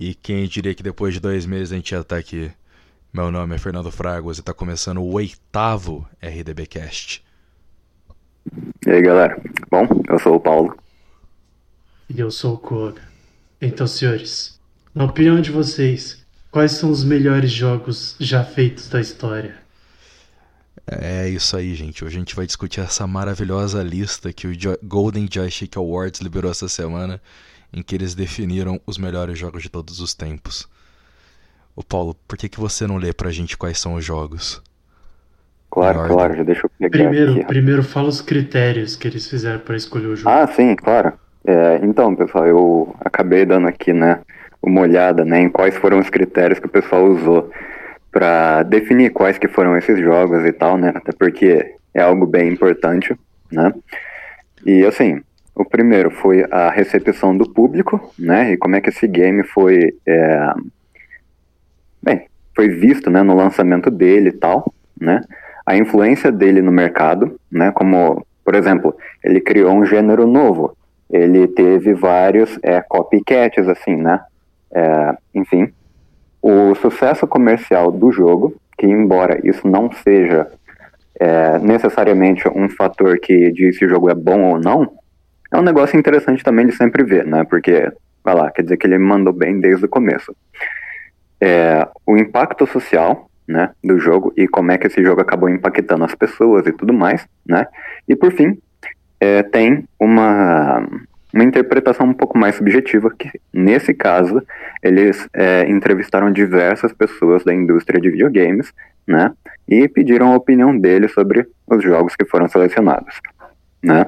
E quem diria que depois de dois meses a gente já tá aqui? Meu nome é Fernando Fragos e tá começando o oitavo RDBcast. E aí galera, bom, eu sou o Paulo. E eu sou o Koga. Então, senhores, na opinião de vocês, quais são os melhores jogos já feitos da história? É isso aí, gente. Hoje a gente vai discutir essa maravilhosa lista que o Golden Joystick Awards liberou essa semana, em que eles definiram os melhores jogos de todos os tempos. Ô Paulo, por que, que você não lê pra gente quais são os jogos? Claro, claro, já deixa eu pegar Primeiro, aqui. primeiro fala os critérios que eles fizeram para escolher o jogo. Ah, sim, claro. É, então, pessoal, eu acabei dando aqui, né, uma olhada, né, em quais foram os critérios que o pessoal usou para definir quais que foram esses jogos e tal, né, até porque é algo bem importante, né. E assim, o primeiro foi a recepção do público, né, e como é que esse game foi, é, bem, foi visto, né, no lançamento dele e tal, né, a influência dele no mercado, né, como, por exemplo, ele criou um gênero novo, ele teve vários é, copycats, assim, né, é, enfim, o sucesso comercial do jogo, que embora isso não seja é, necessariamente um fator que diz se o jogo é bom ou não, é um negócio interessante também de sempre ver, né, porque, vai lá, quer dizer que ele mandou bem desde o começo. É, o impacto social, né, do jogo e como é que esse jogo acabou impactando as pessoas e tudo mais, né? E por fim, é, tem uma, uma interpretação um pouco mais subjetiva, que nesse caso eles é, entrevistaram diversas pessoas da indústria de videogames, né? E pediram a opinião deles sobre os jogos que foram selecionados, né?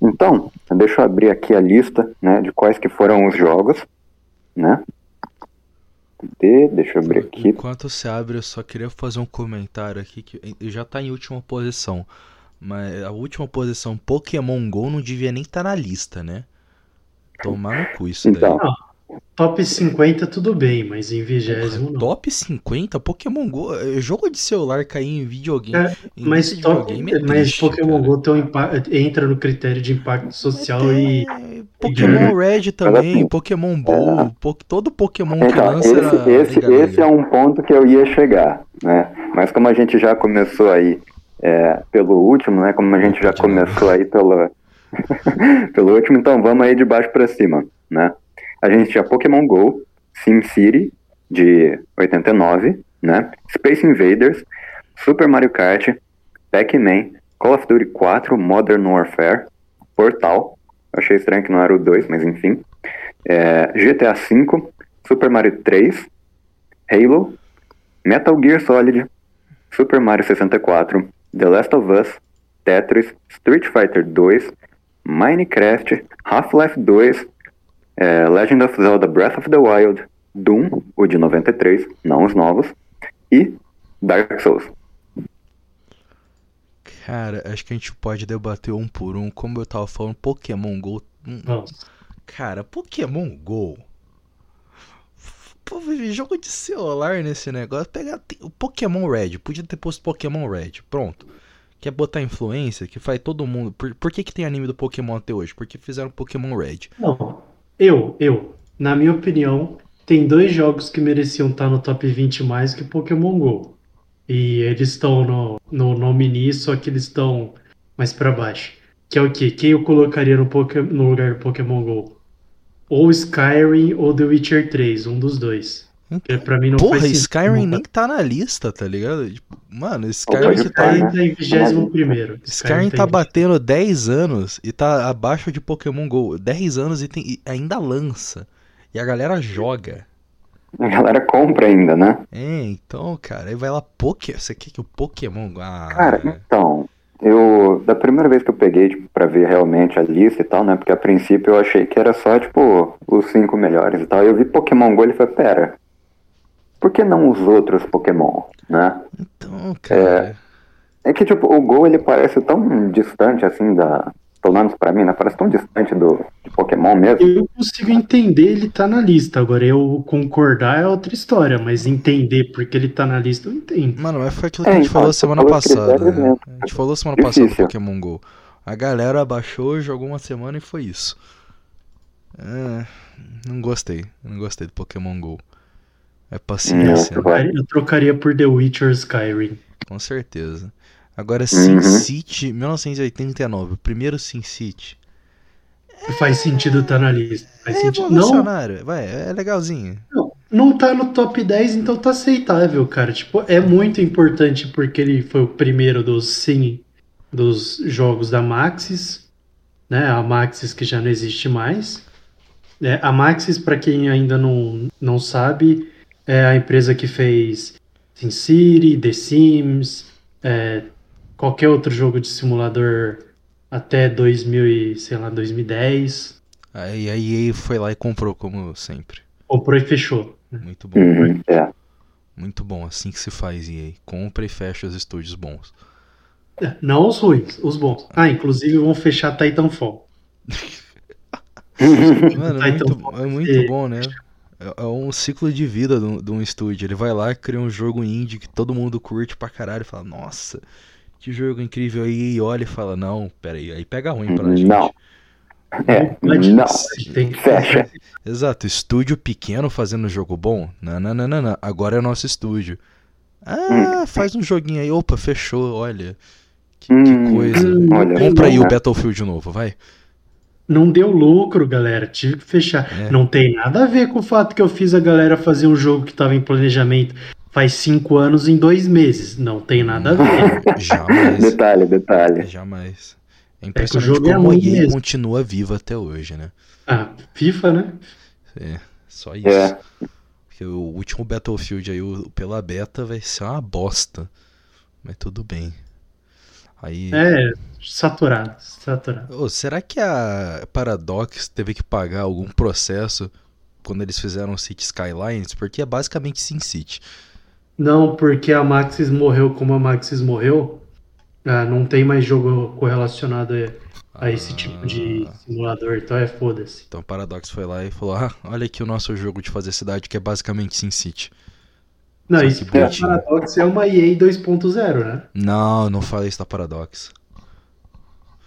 Então, deixa eu abrir aqui a lista, né, de quais que foram os jogos, né? Cadê? Deixa eu abrir aqui. Enquanto você abre, eu só queria fazer um comentário aqui que já tá em última posição. Mas a última posição Pokémon GO não devia nem estar tá na lista, né? Tomar no cu isso então, daí. Top 50 tudo bem, mas em vigésimo não. Top 50? Pokémon GO? é Jogo de celular cair em videogame. É, em mas, de top, videogame é mas triste, Pokémon cara. GO tem um impa- entra no critério de impacto social e. É, Pokémon Red também, assim, Pokémon Blue, po- todo Pokémon que Então, lança era esse, esse, esse é um ponto que eu ia chegar, né? Mas como a gente já começou aí é, pelo último, né? Como a gente já começou aí pelo, pelo último, então vamos aí de baixo para cima, né? A gente tinha Pokémon GO, SimCity, de 89, né? Space Invaders, Super Mario Kart, Pac-Man, Call of Duty 4, Modern Warfare, Portal, achei estranho que não era o 2, mas enfim, é, GTA V, Super Mario 3, Halo, Metal Gear Solid, Super Mario 64, The Last of Us, Tetris, Street Fighter 2, Minecraft, Half-Life 2, é, Legend of Zelda Breath of the Wild, Doom, o de 93, não os novos, e Dark Souls. Cara, acho que a gente pode debater um por um. Como eu tava falando, Pokémon GO. hum, Vamos. Cara, Pokémon GO. Pô, jogo de celular nesse negócio. Pega o Pokémon Red. Podia ter posto Pokémon Red. Pronto. Quer botar influência? Que faz todo mundo. Por, por que, que tem anime do Pokémon até hoje? Porque fizeram Pokémon Red. Não, eu, eu, na minha opinião, tem dois jogos que mereciam estar no top 20 mais que Pokémon GO. E eles estão no, no nominee, só que eles estão mais pra baixo. Que é o quê? Quem eu colocaria no, no lugar do Pokémon GO? Ou Skyrim ou The Witcher 3, um dos dois. Porque pra mim não Porra, faz sentido. Skyrim não nem tá na lista, tá ligado? Tipo, mano, Skyrim, ser, tá, Skyrim né? tá em 21 primeiro. Skyrim tá batendo 10 anos e tá abaixo de Pokémon GO. 10 anos e, tem- e ainda lança. E a galera joga. A galera compra ainda, né? É, então, cara, aí vai lá, Poké. Você quer que o Pokémon. Ah, Cara, então, eu. Da primeira vez que eu peguei, tipo, pra ver realmente a lista e tal, né? Porque a princípio eu achei que era só, tipo, os cinco melhores e tal. Eu vi Pokémon Go e falei, pera. Por que não os outros Pokémon, né? então, cara. É que, tipo, o Go ele parece tão distante, assim, da. Pelo menos pra mim, né? Parece tão distante do de Pokémon mesmo. Eu consigo entender ele tá na lista. Agora, eu concordar é outra história, mas entender porque ele tá na lista, eu entendo. Mano, mas foi aquilo que É, a gente então, falou você semana falou passada. Né? A gente falou semana passada do Difícil. Pokémon GO. A galera baixou, jogou uma semana e foi isso. É, não gostei. Não gostei do Pokémon GO. É Hum, paciência. eu né? Aí Eu trocaria por The Witcher Skyrim. Com certeza. Agora, Uhum. SimCity 1989, o primeiro SimCity. Faz sentido estar na lista. Faz É sentido. Não, vai, é legalzinho. não, não tá no top 10, então tá aceitável, cara. Tipo, é muito importante porque ele foi o primeiro dos sim dos jogos da Maxis, né? A Maxis que já não existe mais. É, a Maxis, para quem ainda não, não sabe, é a empresa que fez SimCity, The Sims, é, qualquer outro jogo de simulador até 2000 e, sei lá, 2010. Aí a EA foi lá e comprou, como sempre. Comprou e fechou. Muito bom. Uhum, é. Muito bom, assim que se faz, EA. Compra e fecha os estúdios bons. É, Não os ruins, os bons. Ah, inclusive vão fechar Titanfall. Mano, é então muito, pode é muito bom, né? É é um ciclo de vida de um, de um estúdio. Ele vai lá, cria um jogo indie que todo mundo curte pra caralho e fala, nossa, que jogo incrível. Aí EA olha e fala, não, peraí, aí pega ruim pra gente. Não. É, Mas não. Tem que Fecha. Exato, estúdio pequeno fazendo jogo bom? Não, não, não, não, não. Agora é nosso estúdio. Ah, faz um joguinho aí. Opa, fechou, olha. Que, que Hum, coisa. olha Compra aí o né? Battlefield novo, vai. Não deu lucro, galera. Tive que fechar. É. Não tem nada a ver com o fato que eu fiz a galera fazer um jogo que estava em planejamento faz cinco anos em dois meses. Não tem nada a ver. Jamais. Detalhe, detalhe. Jamais. É o impressionante jogo é como a EA mesmo. continua viva até hoje, né? ah, FIFA, né? É, só isso. É. Porque o último Battlefield aí, o- pela beta, vai ser uma bosta. Mas tudo bem. Aí. É, saturado, saturado. Ô, será que a Paradox teve que pagar algum processo quando eles fizeram City Skylines? Porque é basicamente SimCity. Não, porque a Maxis morreu como a Maxis morreu. ah, não tem mais jogo correlacionado a, a esse tipo de Ah. simulador, então é foda-se. Então a Paradox foi lá e falou: Ah, olha aqui o nosso jogo de fazer cidade que é basicamente SimCity. Não, Só isso porque a. Paradox é uma EA 2.0, né? Não, não fala isso da Paradox.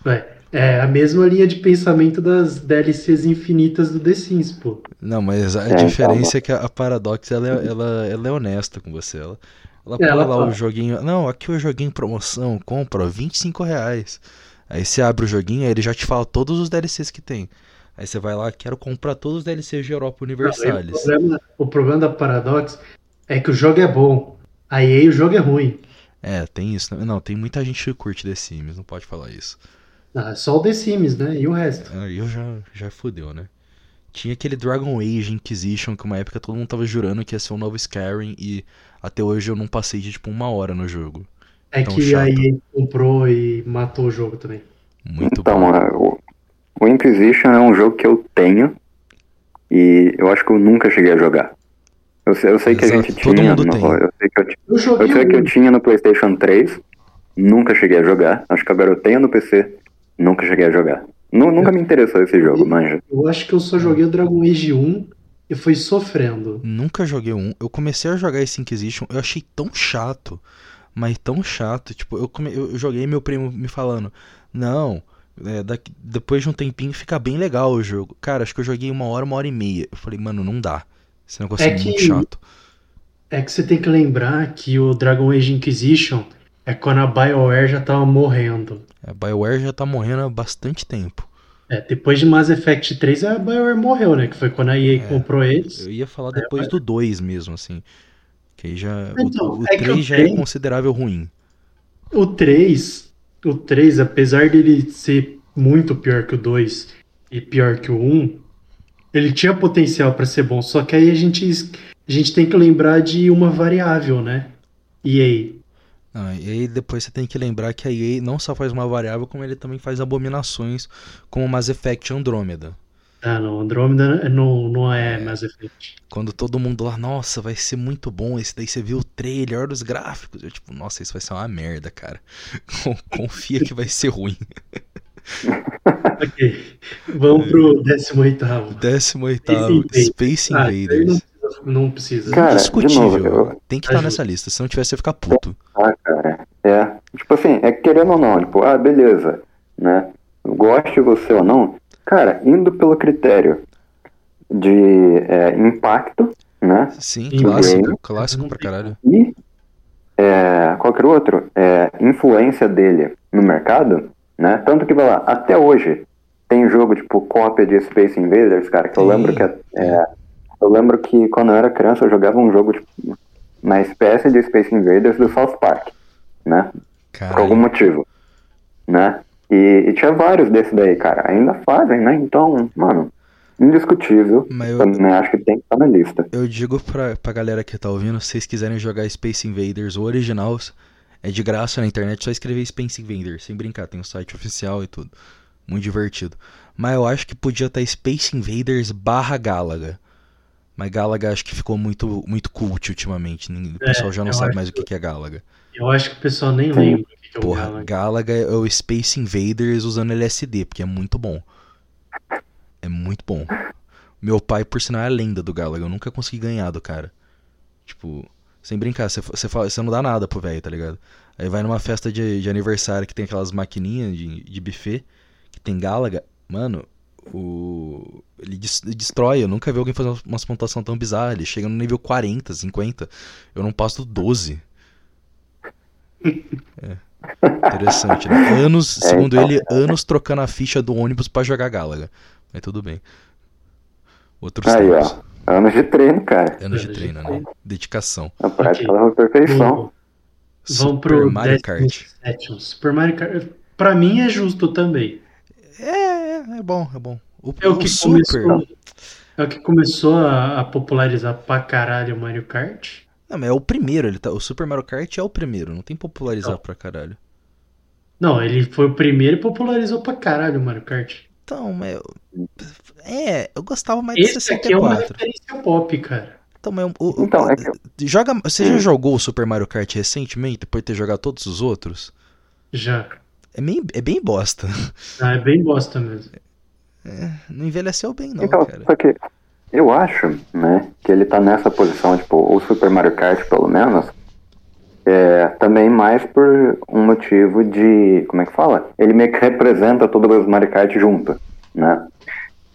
É, é a mesma linha de pensamento das DLCs infinitas do The Sims, pô. Não, mas a É, diferença é que a Paradox ela, é- ela, ela é honesta com você. Ela, ela põe Ela lá fala. o joguinho. Não, aqui o joguinho em promoção, compra, ó, 25 reais. Aí você abre o joguinho, aí ele já te fala todos os DLCs que tem. Aí você vai lá, quero comprar todos os DLCs de Europa Não, aí Universalis. o, problema, o problema da Paradox é que o jogo é bom. A EA o jogo é ruim. É, tem isso. Não, tem muita gente que curte The Sims, não pode falar isso. Ah, só o The Sims, né? E o resto. Aí eu já, já fudeu, né? Tinha aquele Dragon Age Inquisition, que uma época todo mundo tava jurando que ia ser um novo Skyrim, e até hoje eu não passei de tipo uma hora no jogo. É Tão que chato. a EA comprou e matou o jogo também. Muito Então, bom. a- o, o Inquisition é um jogo que eu tenho e eu acho que eu nunca cheguei a jogar. Eu sei, eu sei que a gente todo tinha. mundo no- tem. eu sei que eu, Eu eu sei que eu tinha no PlayStation 3, nunca cheguei a jogar. Acho que agora eu tenho no PC, nunca cheguei a jogar. Nu- nunca me interessou esse jogo, manja. Eu acho que eu só joguei o Dragon Age 1 e fui sofrendo. Nunca joguei um. Eu comecei a jogar esse Inquisition, eu achei tão chato, mas tão chato. Tipo, eu, come... eu joguei meu primo me falando, não, é, daqui- depois de um tempinho fica bem legal o jogo. Cara, acho que eu joguei uma hora, uma hora e meia. Eu falei, mano, não dá. Esse negócio é, É muito que- chato. É que você tem que lembrar que o Dragon Age Inquisition é quando a BioWare já tava morrendo. A BioWare já tá morrendo há bastante tempo. É, depois de Mass Effect 3, a BioWare morreu, né? Que foi quando a EA É. comprou eles. Eu ia falar depois do 2 mesmo, assim. Que aí já. Então, o, o é o 3 já é três- considerável ruim. O 3, o 3, apesar dele ser muito pior que o 2 e pior que o 1, ele tinha potencial pra ser bom, só que aí a gente, a gente tem que lembrar de uma variável, né? EA. Ah, e aí depois você tem que lembrar que a EA não só faz uma variável, como ele também faz abominações como Mass Effect Andromeda. Ah, não, Andromeda não, não é Mass Effect. Quando todo mundo lá, nossa, vai ser muito bom, esse daí você viu o trailer, olha os gráficos. Eu tipo, nossa, isso vai ser uma merda, cara. Confia que vai ser ruim. Ok, vamos pro 18 18 Invaders. Space Ah, isso aí Invaders. não, não precisa. Cara, de Indiscutível. novo, eu- Tem que estar Ajuda. nessa lista, se não tiver você fica puto. Ah, cara. É. Tipo assim, é que querendo ou não, tipo, ah, beleza, né? Goste você ou não. Cara, indo pelo critério, de é, impacto, né? Sim, clássico, game. clássico pra caralho. E é, qualquer outro, é, influência dele no mercado, né? Tanto que, vai lá, até hoje tem jogo tipo cópia de Space Invaders, cara, que eu Sim. lembro que é, eu lembro que quando eu era criança eu jogava um jogo tipo, na espécie de Space Invaders do South Park, né? Por algum Caralho. motivo, né? E, e tinha vários desses daí, cara. Ainda fazem, né? Então, mano, indiscutível. Mas eu, Também acho que tem que estar na lista. eu digo pra, pra galera que tá ouvindo, se vocês quiserem jogar Space Invaders, o original é de graça na internet, só escrever Space Invaders, sem brincar, tem o site oficial e tudo. Muito divertido. Mas eu acho que podia estar Space Invaders barra Galaga. Mas Galaga acho que ficou muito, muito cult ultimamente. O É, pessoal já não sabe mais o que que é Galaga. Eu acho que o pessoal nem lembra o que é o Porra, Galaga. Galaga é o Space Invaders usando LSD, porque é muito bom. É muito bom. Meu pai, por sinal, é a lenda do Galaga. Eu nunca consegui ganhar do cara. Tipo, sem brincar, você, você não dá nada pro velho, tá ligado? Aí vai numa festa de, de aniversário que tem aquelas maquininhas de, de buffet, que tem Galaga. Mano, o. Ele des- destrói. Eu nunca vi alguém fazer umas pontuação tão bizarra. Ele chega no nível 40, 50. Eu não passo do 12. É. Interessante, né? Anos, segundo então. ele, anos trocando a ficha do ônibus pra jogar Galaga. Mas tudo bem. Outros Aí, tempos. ó. Anos de treino, cara. Anos de Anos de treino, né? Dedicação. A prática Ok. leva à perfeição. Vamos Super pro Mario Kart. 17º. Super Mario Kart. Pra mim é justo também. É, é, é bom, é bom. O, É o que Super. começou. É o que começou a, a popularizar pra caralho o Mario Kart. Não, mas é o primeiro, ele tá, o Super Mario Kart é o primeiro, não tem popularizar Não. pra caralho. Não, ele foi o primeiro e popularizou pra caralho o Mario Kart. Então, mas eu, é, eu gostava mais Esse de aqui é uma 64. referência pop, cara. Então, mas o, o- Então, é que- joga, você já Hum. jogou o Super Mario Kart recentemente, depois de ter jogado todos os outros? Já. É bem, é bem bosta. Ah, é bem bosta mesmo. Não envelheceu bem, não, então, cara. só que eu acho, né, que ele tá nessa posição, tipo, o Super Mario Kart, pelo menos, é, também mais por um motivo de, como é que fala? Ele meio que representa todos os Mario Kart junto, né?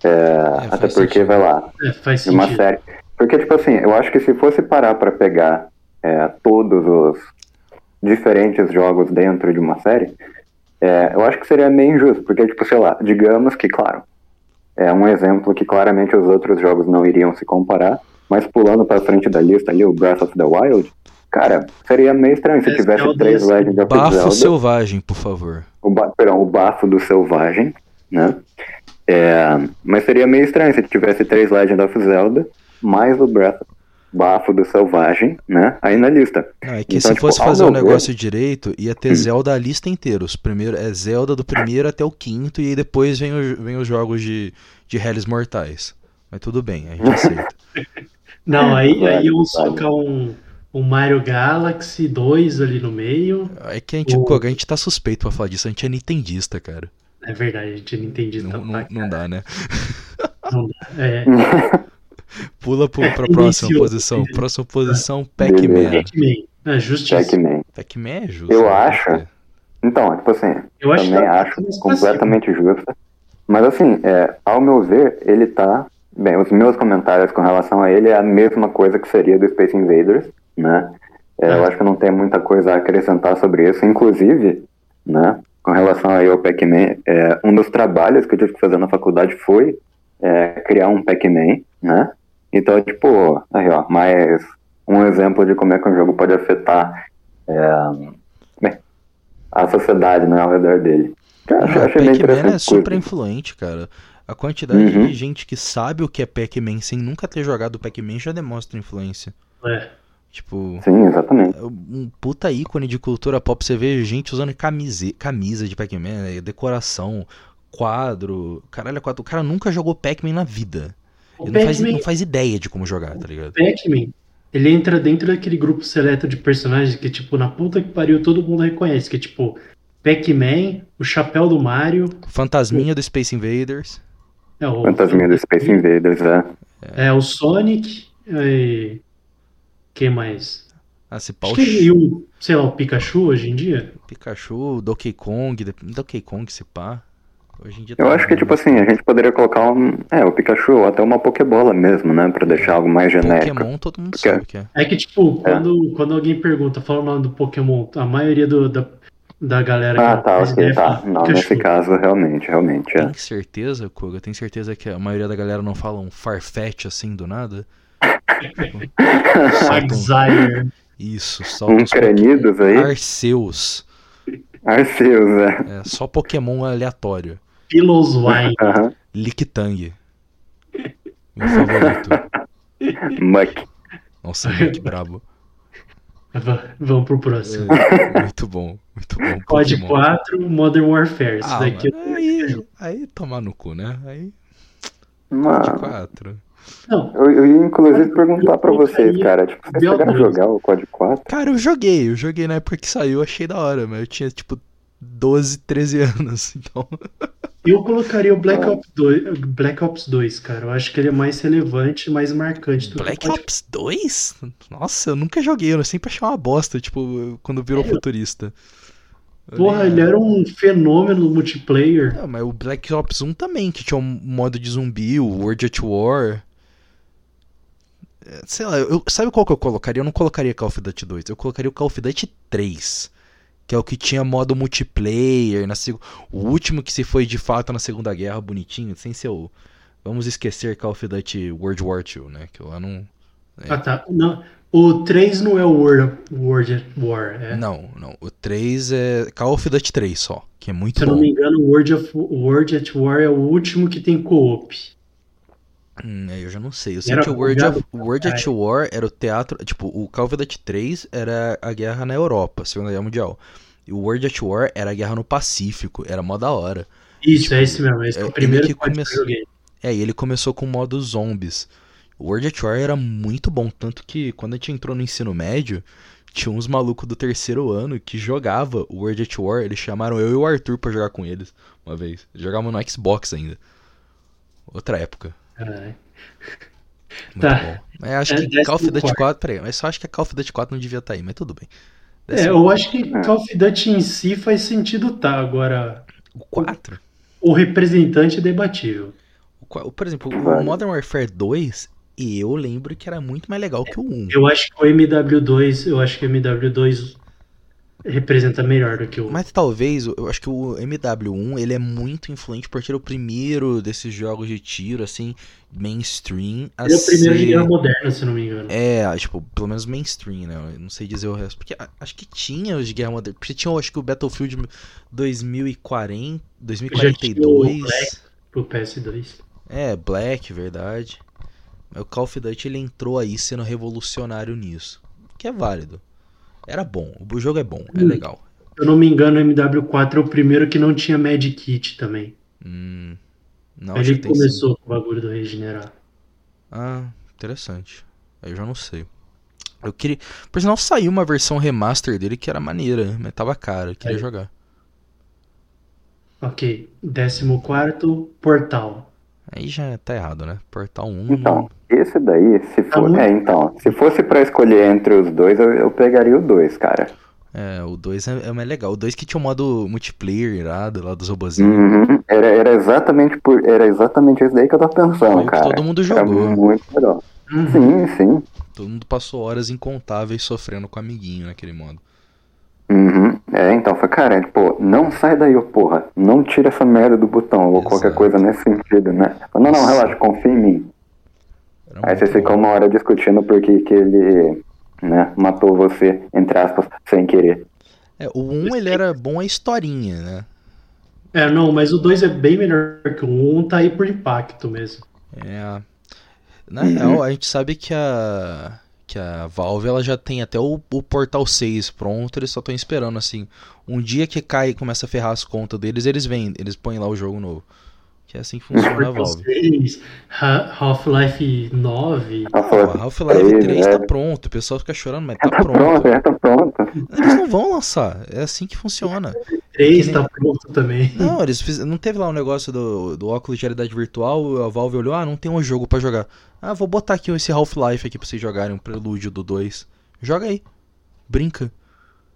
É, até faz porque, sentido. vai lá, É, faz de uma sentido. série. Porque, tipo assim, eu acho que se fosse parar pra pegar é, todos os diferentes jogos dentro de uma série, é, eu acho que seria meio injusto. Porque, tipo, sei lá, digamos que, claro, é um exemplo que claramente os outros jogos não iriam se comparar, mas pulando pra frente da lista ali, o Breath of the Wild, cara, seria meio estranho se É, tivesse Zelda três Legend of Bafo Zelda selvagem, por favor. o, ba perdão, o bafo do selvagem, né? É, mas seria meio estranho se tivesse três Legend of Zelda, mais o Breath bafo do selvagem, né? Aí na lista. Não, é que Então, se tipo, fosse ao fazer o ver- negócio direito, ia ter Zelda a lista inteira. Os primeiro, é Zelda do primeiro até o quinto, e aí depois vem, o- vem os jogos de, de Hellis Mortais. Mas tudo bem, a gente aceita. Não, aí, aí eu vale. socar um, um Mario Galaxy 2 ali no meio. É que a gente, O- pô, a gente tá suspeito pra falar disso, a gente é nintendista, cara. É verdade, a gente não entendi Não, não, não dá, né? É, Pula pro, pra É, próxima iniciou. posição. Próxima posição, Pac-Man. Pac-Man. É justiça. Pac-Man. Pac-Man é justo. Eu né? acho. Então, tipo assim, Eu acho também que tá acho completamente justa. Mas assim, é, ao meu ver, ele tá. Bem, os meus comentários com relação a ele é a mesma coisa que seria do Space Invaders, né? É, Eu Ah. acho que não tem muita coisa a acrescentar sobre isso. Inclusive, né, com relação aí ao Pac-Man, é, um dos trabalhos que eu tive que fazer na faculdade foi é, criar um Pac-Man, né? Então, tipo, aí ó, mais um exemplo de como é que um jogo pode afetar é, bem, a sociedade né, ao redor dele. Eu achei, Ah, achei bem Pac-Man interessante. é super coisa. influente, cara. A quantidade Uhum. de gente que sabe o que é Pac-Man sem nunca ter jogado Pac-Man já demonstra influência. É. Tipo, Sim, exatamente. é um puta ícone de cultura pop. Você vê gente usando camise, camisa de Pac-Man, né, decoração, quadro. Caralho, quadro. O cara nunca jogou Pac-Man na vida. O Ele não faz, não faz ideia de como jogar, tá ligado? Pac-Man, ele entra dentro daquele grupo seleto de personagens que, tipo, na puta que pariu todo mundo reconhece. Que, é, tipo, Pac-Man, o chapéu do Mario. Fantasminha do Space Invaders. É, o, Fantasminha do Space Invaders, é. É, o Sonic. E... Quem mais? Ah, se pau, Acho que e o, sei lá, o Pikachu hoje em dia. Pikachu, Donkey Kong, Donkey Kong, se pá. Hoje em dia Eu tá acho que, tipo assim, a gente poderia colocar um. É, o Pikachu ou até uma Pokébola mesmo, né? Pra deixar algo mais genérico. Pokémon todo mundo Porque- sabe o que é. É que, tipo, quando, quando alguém pergunta, fala o nome do Pokémon, a maioria do, da, da galera Ah, que tá, ok, ideia tá. Não, Pikachu. nesse caso, realmente, realmente, é. Tem certeza, Koga? Tem certeza que a maioria da galera não fala um Farfetch assim do nada? Exile. Isso, solta Um Cranidos aí. Arceus. Arceus, é. É, só Pokémon aleatório. Piloswine. Aham. Lictang. Meu favorito. Muck. Nossa, que brabo. Va- Vamos pro próximo. É, muito bom, muito bom. COD Pokémon. 4, Modern Warfare. Isso Ah, daqui mano, aí, aí tomar no cu, né? Aí, Mano, 4. Não, eu, eu ia inclusive perguntar pra vocês, cara. Tipo, vocês BO2. chegaram a jogar o COD 4? Cara, eu joguei, eu joguei na época que saiu, achei da hora, mas eu tinha tipo 12, 13 anos, então. eu colocaria o Black Ah. Ops 2, Black Ops 2, cara. Eu acho que ele é mais relevante, mais marcante do Black que COD Ops 2? Nossa, eu nunca joguei, eu sempre achei uma bosta, tipo, quando virou futurista. Eu Porra, ele era um fenômeno no multiplayer. Não, mas o Black Ops 1 também, que tinha um modo de zumbi, o World at War. É, Sei lá, eu, sabe qual que eu colocaria? Eu não colocaria Call of Duty 2, eu colocaria o Call of Duty 3. Que é o que tinha modo multiplayer. Na, seg- o último que se foi de fato na Segunda Guerra, bonitinho, sem ser o. Vamos esquecer Call of Duty World War 2, né? Que lá não. É. Ah, tá. Não, o 3 não é o World, World at War. É. Não, não. O 3 é Call of Duty 3 só, que é muito Se eu não bom. me engano, o World, of, World at War é o último que tem co-op. Hum, aí eu já não sei. Eu sei Era que o World, of, World at War era o teatro. Tipo, o Call of Duty 3 era a guerra na Europa, Segunda Guerra Mundial. E o World at War era a guerra no Pacífico. Era mó da hora. Isso, é esse mesmo. Esse é, é- o primeiro que começou- que. É, e ele começou com o modo zombies. O World at War era muito bom, tanto que quando a gente entrou no ensino médio, tinha uns malucos do terceiro ano que jogava o World at War. Eles chamaram eu e o Arthur pra jogar com eles uma vez. Jogávamos no Xbox ainda. Outra época. Caralho. Muito Tá. bom. Mas acho É, que Call of Duty quarto. 4. Peraí, mas só acho que a Call of Duty 4 não devia estar aí, mas tudo bem. É, Décimo- eu acho que Call of Duty em si faz sentido tá. Agora, O 4? o representante é debatível. O Por exemplo, o. Modern Warfare 2, eu lembro que era muito mais legal que o 1. Eu acho que o MW2, eu acho que o MW2 representa melhor do que o. Mas talvez, eu acho que o MW1 ele é muito influente por ser o primeiro desses jogos de tiro, assim, mainstream. Ele é o primeiro de ser- guerra moderna, se não me engano. É, tipo, pelo menos mainstream, né? Eu não sei dizer o resto. Porque acho que tinha os de Guerra Moderna. Porque tinha, acho que o Battlefield 2040, Já tinha o 2042. Black. Pro PS2. É, Black, verdade. O Call of Duty ele entrou aí sendo revolucionário nisso. Que é válido. Era bom. O jogo é bom, é Hum. legal. Se eu não me engano, o MW4 é o primeiro que não tinha Mad Kit também. Hum, não, Ele tem sim. começou com o bagulho do regenerar. Ah, interessante. Aí eu já não sei. Eu queria. Por sinal, saiu uma versão remaster dele que era maneira, mas tava cara. Eu queria Aí. jogar. Ok. 14, Portal. Aí já tá errado, né? Portal 1. Então, esse daí, se Tá for. É, então, se fosse pra escolher entre os dois, eu, eu pegaria o dois, cara. É, o 2 é, é mais legal. O 2 que tinha o modo multiplayer irado lá dos robozinhos. Uhum. Era, era exatamente por. Era exatamente isso daí que eu tava pensando, Foi cara. todo mundo Era jogou. muito legal. Uhum. Sim, sim. Todo mundo passou horas incontáveis sofrendo com o amiguinho naquele modo. Uhum. É, então, foi, cara, tipo, não sai daí, ô porra. Não tira essa merda do botão, ou qualquer Exato. coisa nesse sentido, né? Não, não, Nossa. relaxa, confia em mim. Era Aí você ficou uma hora discutindo porque que ele, né, matou você, entre aspas, sem querer. É, o 1 ele era bom a historinha, né? É, não, mas o 2 é bem melhor que o 1, tá aí por impacto mesmo. É. Na Uhum. real, a gente sabe que a que a Valve ela já tem até o, o Portal 6 pronto, eles só estão esperando assim, um dia que cai e começa a ferrar as contas deles, eles vêm, eles põem lá o jogo novo. Que é assim que funciona a Valve. 6, Ha- Half-Life 9. Ela Pô, falou, a Half-Life três, 3 é. tá pronto, o pessoal fica chorando, mas tá tá pronto, pronto. já tá pronto. Eles não vão lançar, é assim que funciona. 3 Que tá pronto também. Não, eles fiz... não teve lá um negócio do, do óculos de realidade virtual, a Valve olhou, ah, não tem um jogo pra jogar. Ah, vou botar aqui esse Half-Life aqui pra vocês jogarem, um prelúdio do 2. Joga aí. Brinca.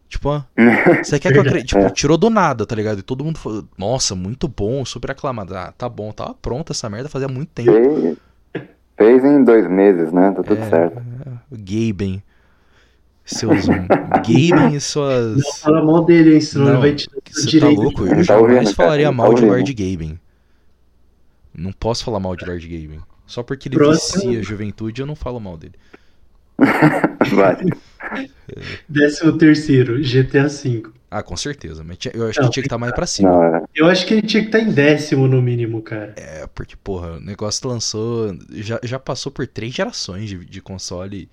Tipo, ó, você quer que eu acredite? Tipo, tirou do nada, tá ligado? E todo mundo falou, nossa, muito bom, super aclamado. Ah, tá bom, tava pronta essa merda fazia muito tempo. Fez, fez em dois meses, né? Tá tudo É, certo. é, Gaben. Seus. Gaben e suas. Não fala mal dele, hein? Senão Não, ele vai te dar tá direito. louco? Não Eu tá jamais ouvindo, cara, falaria tá mal de. Lord Gaben. Não posso falar mal de Lord Gaben. Só porque ele Próximo. vicia a juventude, eu não falo mal dele. Vai. Décimo terceiro, GTA V. Ah, com certeza. Mas tinha- eu acho Não, que tinha que estar mais pra cima. Não, é. Eu acho que ele tinha que estar em décimo no mínimo, cara. É, porque, porra, o negócio lançou. Já, já passou por três gerações de, de console e,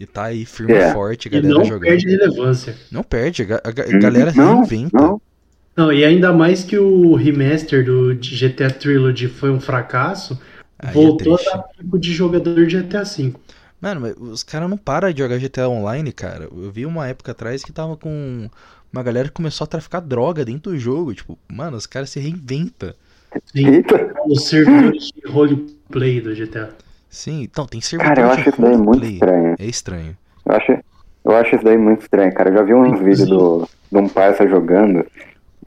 e tá aí firme e É. forte, E galera não jogando. perde relevância. Não perde, a, a a Uhum. galera não, reinventa. Não, Não, e ainda mais que o remaster do GTA Trilogy foi um fracasso, Aí é voltou a triste. dar pico de jogador de GTA V. Mano, mas os caras não param de jogar GTA Online, cara. Eu vi uma época atrás que tava com uma galera que começou a traficar droga dentro do jogo. Tipo, mano, os caras se reinventam. Sim, Eita, os servidores de roleplay do GTA. Sim, então tem servidor cara, eu acho isso daí muito roleplay. estranho. É estranho. Eu acho, eu acho isso daí muito estranho, cara. Eu já vi uns vídeos do, de um parça jogando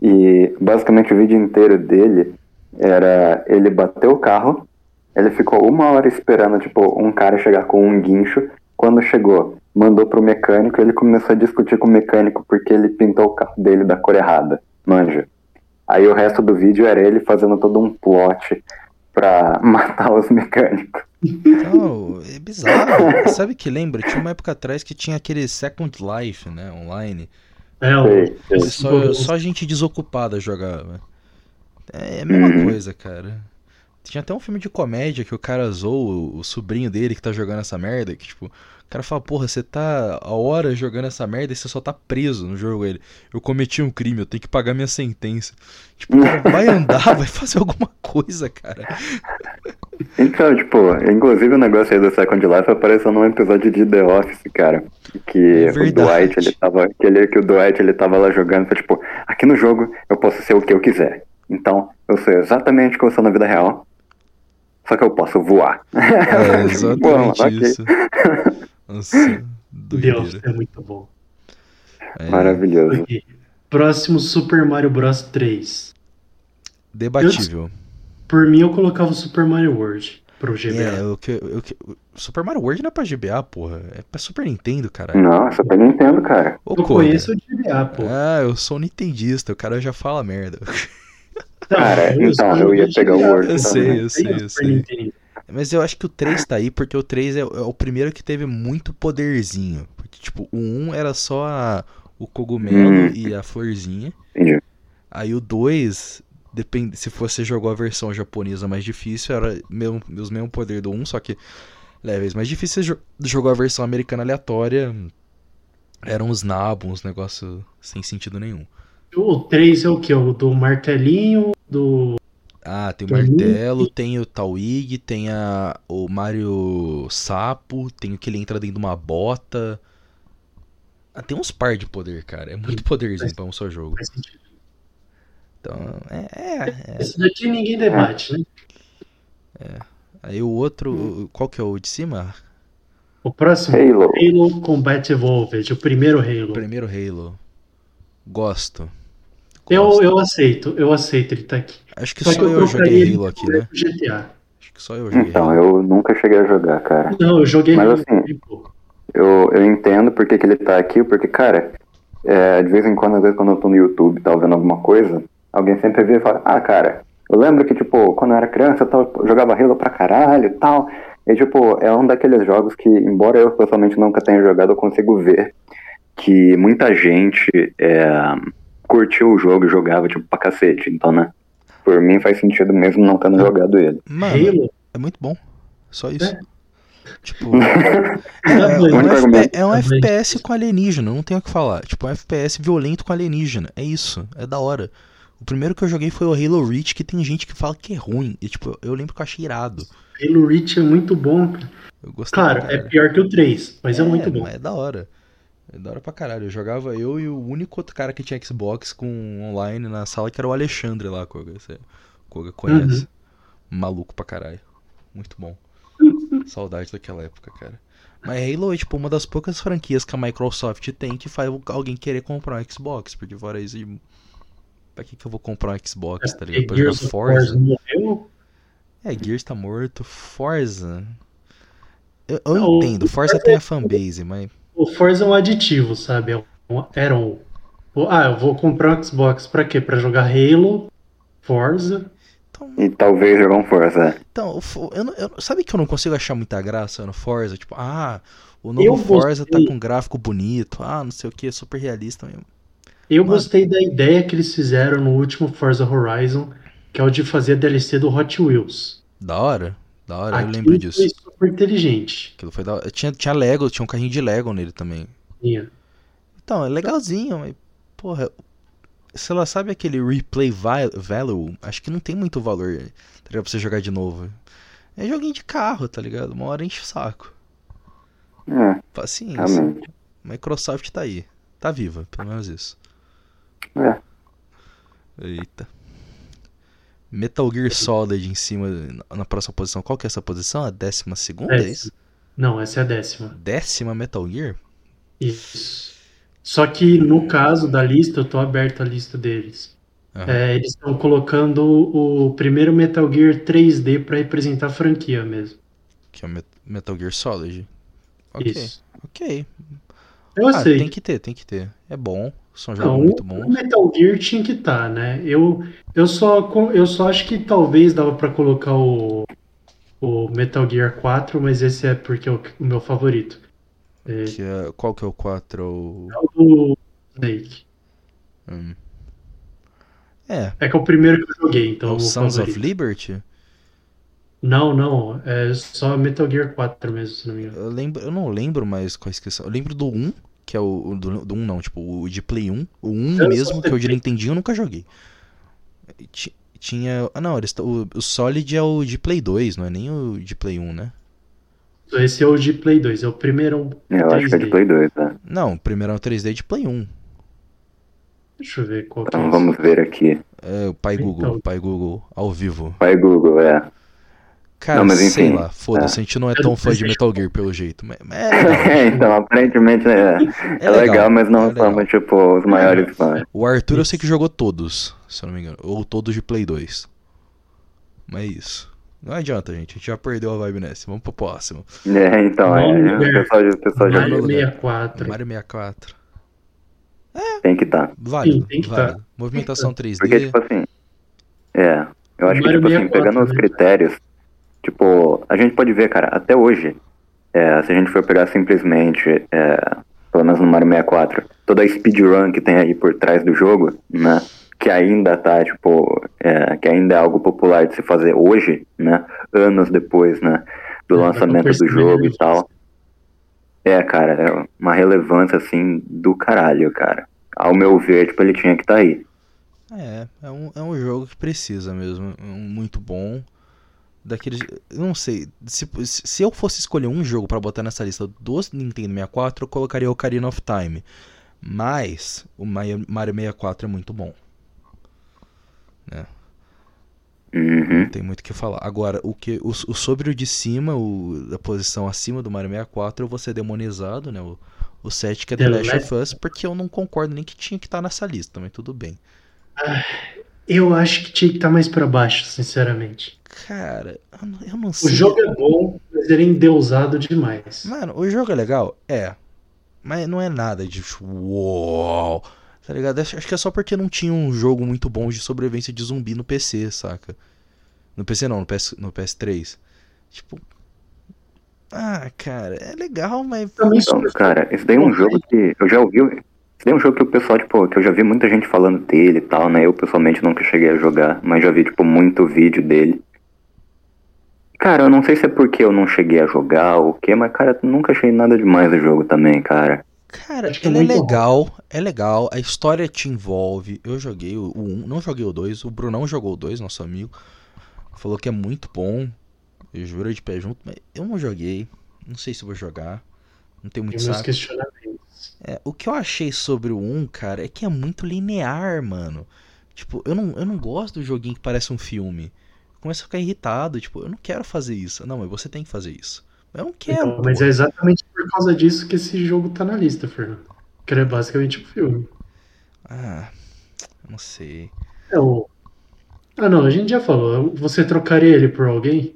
e basicamente o vídeo inteiro dele era ele bateu o carro, ele ficou uma hora esperando, tipo, um cara chegar com um guincho. Quando chegou, mandou pro mecânico, ele começou a discutir com o mecânico porque ele pintou o carro dele da cor errada. Manja. Aí o resto do vídeo era ele fazendo todo um plot pra matar os mecânicos. Então, é bizarro. Sabe que lembra? Tinha uma época atrás que tinha aquele Second Life, né? Online. É, o, Sei, sei. Só, só gente desocupada jogava. É a mesma Uhum. coisa, cara. Tinha até um filme de comédia que o cara zoou o, sobrinho dele que tá jogando essa merda. Que tipo, cara fala, porra, você tá a hora jogando essa merda e você só tá preso no jogo. Ele, eu cometi um crime, eu tenho que pagar minha sentença. Tipo, cara vai andar, vai fazer alguma coisa, cara. Então, tipo, inclusive o negócio aí do Second Life apareceu num episódio de The Office, cara. Que É o. Dwight, ele tava. Que, ele, que o Dwight ele tava lá jogando, foi tipo, aqui no jogo eu posso ser o que eu quiser. Então, eu sou exatamente o que eu sou na vida real. Só que eu posso voar. É Bom, exatamente isso. Nossa, Deus, é muito bom. É, Maravilhoso. Ok. Próximo Super Mario Bros 3. debatível. Por mim, eu colocava o Super Mario World pro GBA. É, o que, o que, Super Mario World não é pra GBA, porra. É pra Super Nintendo, caralho. Não, é Super Nintendo, cara. Ô, eu Koga. conheço o GBA, pô. Ah, eu sou nintendista, o cara já fala merda. Não, Cara, eu então, eu ia pegar o World Eu pô. sei, eu sei, eu Super sei. Mas eu acho que o 3 tá aí porque o 3 é, é o primeiro que teve muito poderzinho. Porque, tipo, o 1 era só a- o cogumelo Hum. e a florzinha. Entendi. Aí o 2, depende, se você jogou a versão japonesa mais difícil, era mesmo, os mesmos poder do 1, só que levels mais difíceis jo- jogou a versão americana aleatória. Eram os nabos, uns negócios sem sentido nenhum. O 3 é o que? O do martelinho, do. Ah, tem o Tem martelo, tem o Tawig, tem a, o Mario Sapo, tem o que ele entra dentro de uma bota. Ah, tem uns par de poder, cara. É muito poderzinho pra um só jogo. Faz sentido. Então, é, é, é. Esse daqui ninguém debate, né? Aí o outro, qual que é o de cima? O próximo, Halo. Halo Combat Evolved, o primeiro Halo. O primeiro Halo. Gosto. Eu, eu aceito, eu aceito ele tá aqui. Acho que Só só que eu eu joguei Halo aqui, né? GTA. Acho que só eu joguei Então, Halo. eu nunca cheguei a jogar, cara. Não, eu joguei Mas Halo assim. Eu, eu entendo porque que ele tá aqui, porque, cara, é, de vez em quando, às vezes, quando eu tô no YouTube e tá vendo alguma coisa, alguém sempre vê e fala, ah, cara, eu lembro que, tipo, quando eu era criança, eu, tava- eu jogava Halo pra caralho e tal. E, tipo, é um daqueles jogos que, embora eu pessoalmente nunca tenha jogado, eu consigo ver que muita gente é, curtiu o jogo e jogava, tipo, pra cacete. Então, né? Por mim faz sentido mesmo não tendo jogado ele. Mano, Halo? é muito bom. Só isso. É. Tipo, é, um FP argumento. é um Tá FPS com alienígena, não tenho o que falar. Tipo, um FPS violento com alienígena. É isso, é da hora. O primeiro que eu joguei foi o Halo Reach, que tem gente que fala que é ruim. E, tipo, eu lembro que eu achei irado. Halo Reach é muito bom. cara. Eu gostei Claro, pra é pior que o 3, mas é, muito bom. mas É da hora. É da hora pra caralho. Eu jogava eu e o único outro cara que tinha Xbox com online na sala, que era o Alexandre lá, Koga. Você, Koga conhece. Uhum. Maluco pra caralho. Muito bom. Saudade daquela época, cara. Mas Halo é tipo uma das poucas franquias que a Microsoft tem que faz alguém querer comprar um Xbox, porque fora isso, pra que, que eu vou comprar um Xbox, tá ligado? Pra jogar Forza. Morreu? É, Gears tá morto, Forza. Eu, eu Não, entendo, Forza tem é- a fanbase, mas. O Forza é um aditivo, sabe? É um- Era um. Ah, eu vou comprar um Xbox pra quê? Pra jogar Halo, Forza. Então, E talvez jogar um Forza. então o Fo- eu, não- eu- sabe que eu não consigo achar muita graça no Forza? Tipo, ah, o Eu novo Forza tá gostei. com gráfico bonito, ah, não sei o que, super realista mesmo. Eu Mano. gostei da ideia que eles fizeram no último Forza Horizon, que é o de fazer a DLC do Hot Wheels. Da hora, da hora, eu Aquilo lembro disso. foi super inteligente. Aquilo foi da. Tinha, tinha Lego, tinha um carrinho de Lego nele também. Tinha. Então, é legalzinho, mas, porra, sei lá, sabe aquele replay value? Acho que não tem muito valor, tá ligado? Pra você jogar de novo. É joguinho de carro, tá ligado? Uma hora enche o saco. É, Paciência. realmente. Microsoft tá aí. Tá viva, pelo menos isso. É. Eita. Metal Gear Solid em cima, na- próxima posição. Qual que é essa posição? A décima segunda, é Décima. isso? Não, essa é a décima. Décima Metal Gear? Isso. Só que no caso da lista, eu tô aberto a lista deles. Aham. É, eles estão colocando o primeiro Metal Gear 3D pra representar a franquia mesmo. Que é o Met- Metal Gear Solid. Ok, Isso. ok. Eu Ah, sei. tem que ter, tem que ter. É bom, são jogos Não, muito o. Metal Gear tinha que estar, né? Eu, eu, só, eu só acho que talvez dava pra colocar o, o Metal Gear 4, mas esse é porque é o, o meu favorito. É, Que é- qual que é o 4? O... é o do Snake. hum. É, É que é o primeiro que eu joguei, é então o é o Sons of favorito. Liberty? Não, não, é só Metal Gear 4 mesmo, se não me engano. Eu, lembro, eu não lembro mais quais que são. Eu lembro do 1, que é o. o Do, do 1 não, tipo, o de Play 1. O 1 Eu mesmo, que é o de. Nintendinho, eu nunca joguei. Ti- Tinha. Ah, não, eles, o, o Solid é o de Play 2, não é nem o de Play 1, né? Esse é o de Play 2, é o primeiro Eu acho que é de 3D. Play 2, tá? Não, o primeiro é o 3D de Play 1. Deixa eu ver qual que é Então vamos ver aqui. É, o pai Google, Então. pai Google, ao vivo. Pai Google, é. Cara, Não, mas sei enfim, lá, foda-se, a gente não é É tão fã de. Metal Gear pelo jeito. Mas, é legal. então, aparentemente é, é, legal, mas não é legal. somos, tipo, os maiores fãs. O Arthur eu sei que jogou todos, se eu não me engano. Ou todos de Play 2. Mas é isso. Não adianta, gente. A gente já perdeu a vibe nessa. Vamos pro próximo. É, então, é. O pessoal, o pessoal já Mario lugar. 64. É. Mario 64. tem que estar. Válido, Sim, tem que válido. tá. Movimentação 3D. Porque, tipo assim. É. Eu acho que, Mario tipo assim, 64, pegando os né? critérios, tipo, a gente pode ver, cara, até hoje, é, se a gente for pegar simplesmente, é, pelo menos no Mario 64, toda a speedrun que tem aí por trás do jogo, né? Que ainda tá, tipo, é, que ainda é algo popular de se fazer hoje, né? Anos depois, né? Do É, pra lançamento do jogo e tal. É, cara, é uma relevância, assim, do caralho, cara. Ao meu ver, tipo, ele tinha que estar aí. É, é um, é um jogo que precisa mesmo. É um muito bom. Daqueles. Eu não sei. Se, se eu fosse escolher um jogo pra botar nessa lista dos Nintendo 64, eu colocaria o Ocarina of Time. Mas o Mario Mario 64 é muito bom. Uhum. Não tem muito o que falar. Agora, o que o, o sobre o de cima, o, a posição acima do Mario 64, eu vou ser demonizado, né? O, o 7 que é The, The Last Last- of Us, porque eu não concordo nem que tinha que estar nessa lista, mas tudo bem. Eu acho que tinha que estar mais pra baixo, sinceramente. Cara, eu não, eu não O sei. jogo é bom, mas ele é endeusado demais. Mano, o jogo é legal? É. Mas não é nada de tipo, uou. Tá ligado? Acho que é só porque não tinha um jogo muito bom de sobrevivência de zumbi no PC, saca? No PC não, no, PS, no PS3. Tipo. Ah, cara, é legal, mas. Também Então, cara, esse daí é um jogo que eu já ouvi. É um jogo que o pessoal, tipo, que eu já vi muita gente falando dele e tal, né? Eu pessoalmente nunca cheguei a jogar, mas já vi, tipo, muito vídeo dele. Cara, eu não sei se é porque eu não cheguei a jogar ou o quê, mas, cara, nunca achei nada demais do jogo também, cara. Cara, é ele é legal, é legal, a história te envolve. Eu joguei o 1, não joguei o 2, o Brunão jogou o 2, nosso amigo. Falou que é muito bom. Eu juro de pé junto, mas eu não joguei. Não sei se vou jogar. Não tenho muito Tem meus saco. É, o que eu achei sobre o 1, cara, é que é muito linear, mano. Tipo, eu não, eu não gosto do joguinho que parece um filme. Começo a ficar irritado, tipo, eu não quero fazer isso. Não, mas você tem que fazer isso. Eu não quero. Então, mas é exatamente por causa disso que esse jogo tá na lista, Fernando. Que ele é basicamente um filme. Ah, eu não sei. É o... Ah, não, a gente já falou. Você trocaria ele por alguém?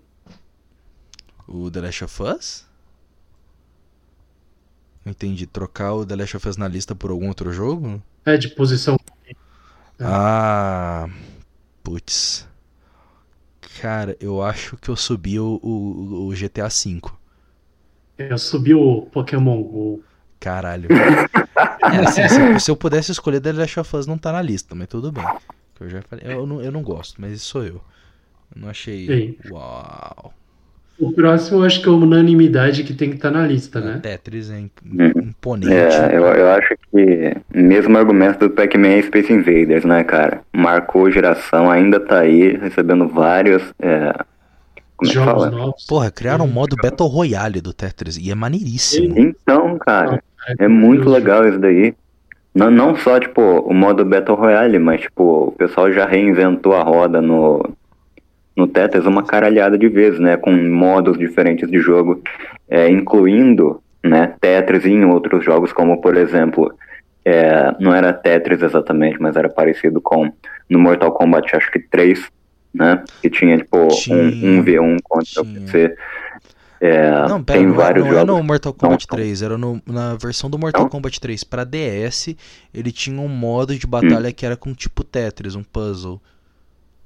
O The Last of Us? Não entendi. Trocar o The Last of Us na lista por algum outro jogo? É, de posição. Ah, putz. Cara, eu acho que eu subi o, o, o GTA V. Eu subi o Pokémon GO. Caralho. É, assim, se, se eu pudesse escolher The Last of Us não tá na lista, mas tudo bem. Eu já falei, eu não, eu não gosto, mas isso sou eu. Eu não achei. Ei. Uau. O próximo eu acho que é unanimidade que tem que estar na lista, né? Tetris é Uhum. imponente. É, eu, eu acho que mesmo argumento do Pac-Man e Space Invaders, né, cara? Marcou geração, ainda tá aí, recebendo vários. é, como é que Jogos fala? novos. Porra, criaram um modo Battle Royale do Tetris e é maneiríssimo. Então, cara, é muito legal isso daí. Não, não só, tipo, o modo Battle Royale, mas, tipo, o pessoal já reinventou a roda no, no Tetris uma caralhada de vezes, né? Com modos diferentes de jogo, é, incluindo, né, Tetris em outros jogos, como, por exemplo, é, não era Tetris exatamente, mas era parecido com, no Mortal Kombat, acho que 3, né? Que tinha, tipo, Tinha. um, um V1 contra o Tinha. PC. É, Não, pera, tem não, é, vários não é jogos. no Mortal Kombat Não, não. 3, era no- na versão do Mortal Não? Kombat 3 pra DS, ele tinha um modo de batalha Hum. que era com tipo Tetris, um puzzle.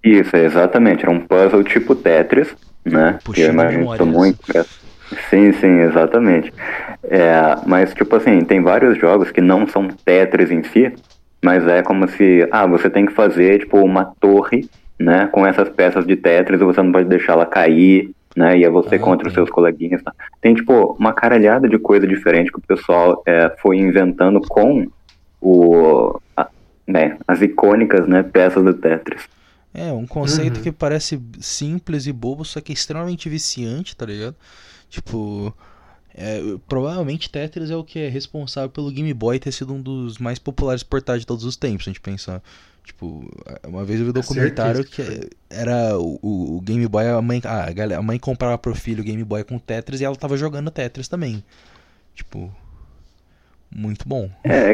Isso, exatamente. Era um puzzle tipo Tetris, né? Puxando que eu imagino muito. Sim, sim, exatamente. É, mas, tipo assim, tem vários jogos que não são Tetris em si, mas é como se, ah, você tem que fazer, tipo, uma torre, né? Com essas peças de Tetris e você não pode deixar ela cair, né? E é você Ah, contra os tem. seus coleguinhas. Tá? Tem, tipo, uma caralhada de coisa diferente que o pessoal é, foi inventando com o... a- né, as icônicas, né, peças do Tetris. É, um conceito Uhum. que parece simples e bobo, só que é extremamente viciante, tá ligado? Tipo, é, provavelmente Tetris é o que é responsável pelo Game Boy ter sido um dos mais populares portáteis de todos os tempos, se a gente pensar. Tipo, uma vez eu vi um documentário que era o, o- Game Boy, a mãe, a, galera- a mãe comprava pro filho o Game Boy com Tetris e ela tava jogando Tetris também. Tipo, muito bom. É,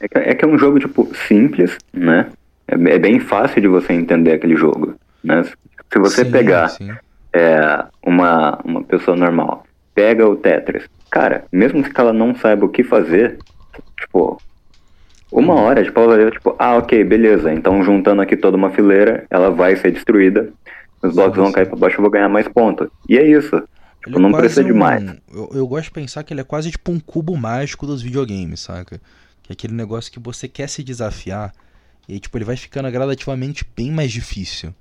é, que- é que é um jogo, tipo, simples, né? É, é bem fácil de você entender aquele jogo, né? Se você Sim, pegar sim. é, uma, uma pessoa normal, pega o Tetris, cara, mesmo que ela não saiba o que fazer, tipo, uma hora, tipo, ela vai ver, tipo, ah, ok, beleza, então juntando aqui toda uma fileira, ela vai ser destruída, os blocos vão cair pra baixo, eu vou ganhar mais pontos. E é isso. Tipo, é não precisa de um- mais. Eu, eu gosto de pensar que ele é quase tipo um cubo mágico dos videogames, saca? Que é aquele negócio que você quer se desafiar e aí, tipo, ele vai ficando gradativamente bem mais difícil.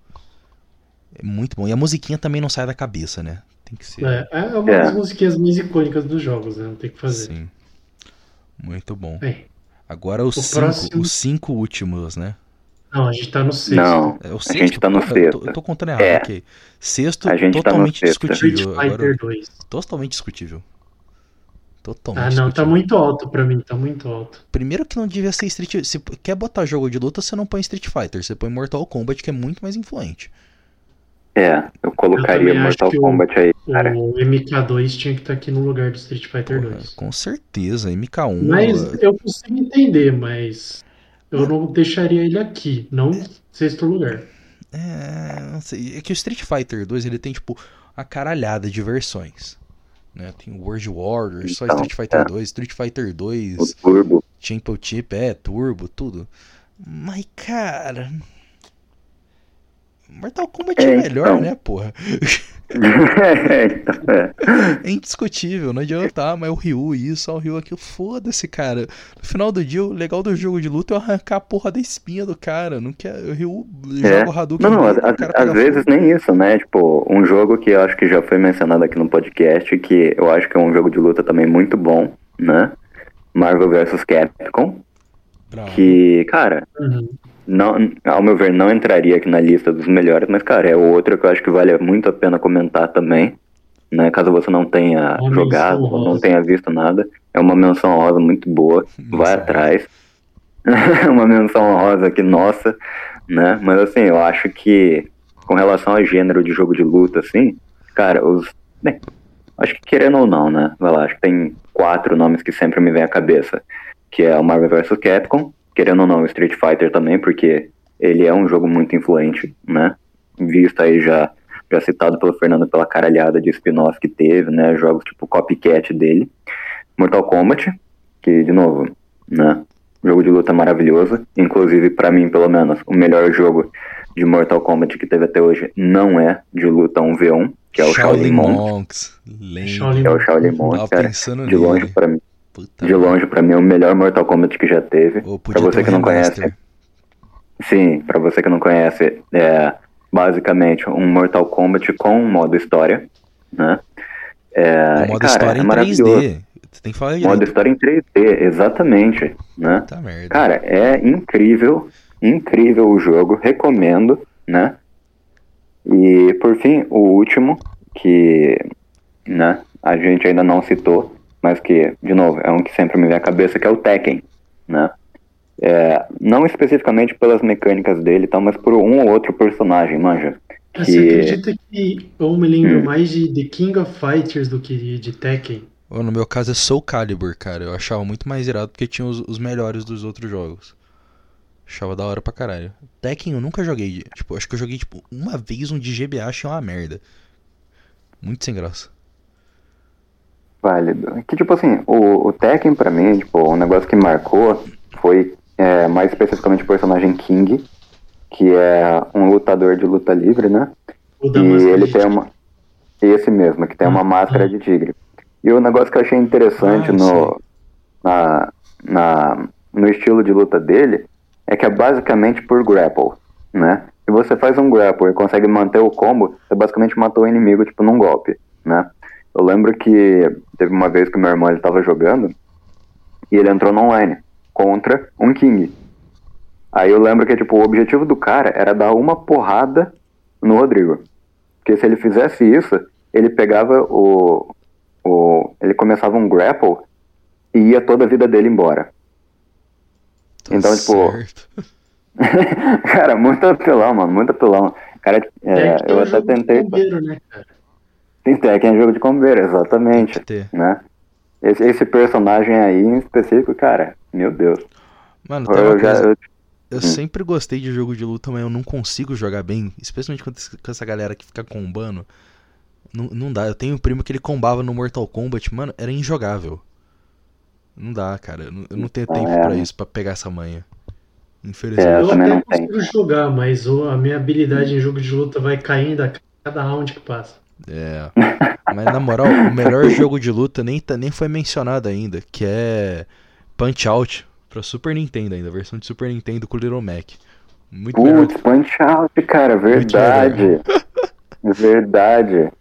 É muito bom. E a musiquinha também não sai da cabeça, né? Tem que ser. É, é uma É. das musiquinhas mais icônicas dos jogos, né? Não tem o que fazer. Sim. Muito bom. É. Agora os O cinco, próximo- os cinco últimos, né? Não, a gente tá no sexto. Não, É o a sexto, gente tá no porra, eu tô, sexto. eu tô contando errado, É. ok. Sexto, A gente tá no totalmente sexto. Street discutível. Fighter Agora, 2. totalmente discutível. Totalmente Ah, não, tá muito alto pra mim, tá muito alto. Primeiro que não devia ser Street Se quer botar jogo de luta, você não põe Street Fighter, você põe Mortal Kombat, que é muito mais influente. É, eu colocaria Eu Mortal que o- Kombat aí, cara. O MK2 tinha que estar aqui no lugar do Street Fighter Porra, 2. com certeza, MK1. Mas uh, eu consigo entender, mas eu não deixaria ele aqui, não em sexto lugar. É, não sei. É que o Street Fighter 2 ele tem, tipo, a caralhada de versões. Né? Tem World Warriors, só Então, Street Fighter é. 2, Street Fighter 2, O Turbo. Championship, é, Turbo, tudo. Mas, cara. Mortal Kombat é, É, melhor, então. né, porra? Então, é. É indiscutível, não adianta, ah, mas o Ryu isso, o Ryu aquilo, foda-se, cara. No final do dia, o legal do jogo de luta é arrancar a porra da espinha do cara, não quer, o Ryu É. joga o Hadouken Não, não, nele, às, vezes nem isso, né? Tipo, um jogo que eu acho que já foi mencionado aqui no podcast, que eu acho que é um jogo de luta também muito bom, né? Marvel vs Capcom, Bravo. que, cara, Uhum. Não, ao meu ver, não entraria aqui na lista dos melhores, mas, cara, é outro que eu acho que vale muito a pena comentar também, né? Caso você não tenha Uma jogado ou não honrosa. tenha visto nada, é uma menção honrosa muito boa, Menção vai atrás. uma menção honrosa aqui, nossa, né? Mas assim, eu acho que com relação ao gênero de jogo de luta, assim, cara, os. Bem, acho que querendo ou não, né? Vai lá, acho que tem quatro nomes que sempre me vem à cabeça, que é o Marvel vs Capcom, querendo ou não, o Street Fighter também, porque ele é um jogo muito influente, né? Visto aí já, já citado pelo Fernando pela caralhada de spin-off que teve, né? Jogos tipo copycat dele. Mortal Kombat, que, de novo, né? Jogo de luta maravilhoso. Inclusive, para mim, pelo menos, o melhor jogo de Mortal Kombat que teve até hoje não é de luta 1v1, que é o Shaolin, Shaolin Monks. Shaolin é o Shaolin Monks, cara. De longe para mim. Puta de longe para mim é o melhor Mortal Kombat que já teve. Para você que não conhece. Sim, para você que não conhece, é basicamente um Mortal Kombat com modo história, né? É, o modo cara, história é em maravilhoso. 3D. Você tem que falar Modo história em 3D, exatamente, né? Puta merda. Cara, é incrível, incrível o jogo, recomendo, né? E por fim, o último, que né, a gente ainda não citou, mas que, de novo, é um que sempre me vem à cabeça, que é o Tekken, né? É, não especificamente pelas mecânicas dele, e tal, mas por um ou outro personagem, manja. Você Que- acredita que eu me lembro Hum. mais de The King of Fighters do que de Tekken? No meu caso é Soul Calibur, cara. Eu achava muito mais irado porque tinha os, os melhores dos outros jogos. Achava da hora pra caralho. Tekken eu nunca joguei. Tipo, acho que eu joguei tipo uma vez um de GBA, achei uma merda. Muito sem graça. Válido. Que, tipo assim, o, o Tekken, pra mim, tipo, um negócio que marcou foi é, mais especificamente o personagem King, que é um lutador de luta livre, né? O da e ele tem uma. Esse mesmo, que tem uma Ah, máscara ah. de tigre. E o negócio que eu achei interessante Ah, no, na, na, no estilo de luta dele é que é basicamente por grapple, né? Se você faz um grapple e consegue manter o combo, você basicamente matou o inimigo, tipo, num golpe, né? Eu lembro que teve uma vez que meu irmão ele tava jogando e ele entrou no online contra um King. Aí eu lembro que, tipo, o objetivo do cara era dar uma porrada no Rodrigo. Porque se ele fizesse isso, ele pegava o. o ele começava um grapple e ia toda a vida dele embora. Tá Então, tipo, certo. cara, muito apelão, mano, muito apelão. Cara, é, é eu até tentei. bombeiro, né, cara? Tem Tekken é jogo de combeiro, Tem exatamente. que ter. Né? Esse, esse personagem aí em específico, cara, meu Deus. Mano, tem uma Eu já. coisa. eu- Eu sempre gostei de jogo de luta, mas eu não consigo jogar bem. Especialmente com essa galera que fica combando. Não, não dá. Eu tenho um primo que ele combava no Mortal Kombat, mano, era injogável. Não dá, cara. Eu não, eu não tenho Ah, tempo é. pra isso, pra pegar essa manha. É, Infelizmente. eu Eu também até não consigo jogar, mas a minha habilidade em jogo de luta vai caindo a cada round que passa. É. Mas na moral, o melhor jogo de luta nem, tá, nem foi mencionado ainda, que é Punch Out pra Super Nintendo ainda, a versão de Super Nintendo com o Little Mac. Muito melhor. Putz, Punch Out, cara, verdade. Verdade.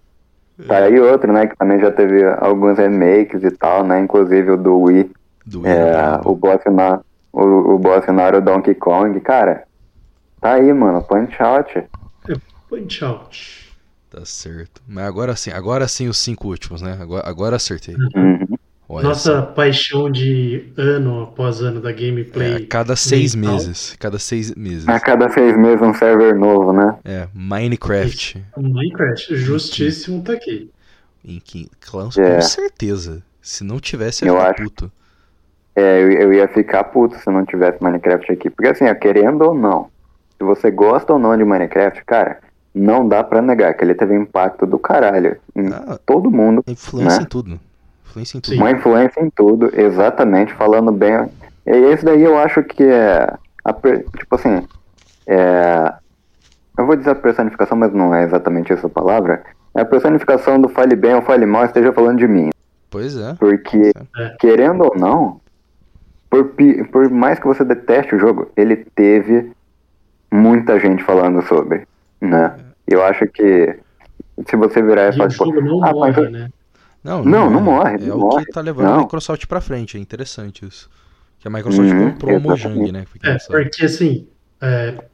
Tá aí outro, né, que também já teve alguns remakes e tal, né, inclusive o do Wii, Do Wii, é, brabo. o boss final, o, o boss final era o Donkey Kong, cara, tá aí, mano, Punch Out. Punch out. Tá certo. Mas agora sim, agora sim os cinco últimos, né? Agora, agora acertei. Uhum. Olha Nossa paixão de ano após ano da só. É, gameplay. a cada seis mental. meses. Cada seis meses. A cada seis meses um server novo, né? É, Minecraft. Minecraft, justíssimo tá aqui. Em que, com, É. com certeza. Se não tivesse, eu Eu ia ficar puto. É, eu, eu ia ficar puto se não tivesse Minecraft aqui, porque assim, ó, querendo ou não, se você gosta ou não de Minecraft, cara, não dá pra negar que ele teve impacto do caralho em Ah, todo mundo, influência Né? em tudo. Influência em tudo. Uma influência em tudo, exatamente, falando bem. E esse daí eu acho que é. a tipo assim. É, eu vou dizer a personificação, mas não é exatamente essa palavra. É a personificação do fale bem ou fale mal, esteja falando de mim. Pois é. Porque, É. querendo ou não, por, por mais que você deteste o jogo, ele teve muita gente falando sobre. Né? Eu acho que. Se você virar e E falar, o tipo, não ah, mas morre, eu- né? Não, Não, não morre, É não o morre. que tá levando a Não. Microsoft pra frente. É interessante isso. Que a Microsoft Uhum, comprou o Mojang, né? É, não porque assim, é,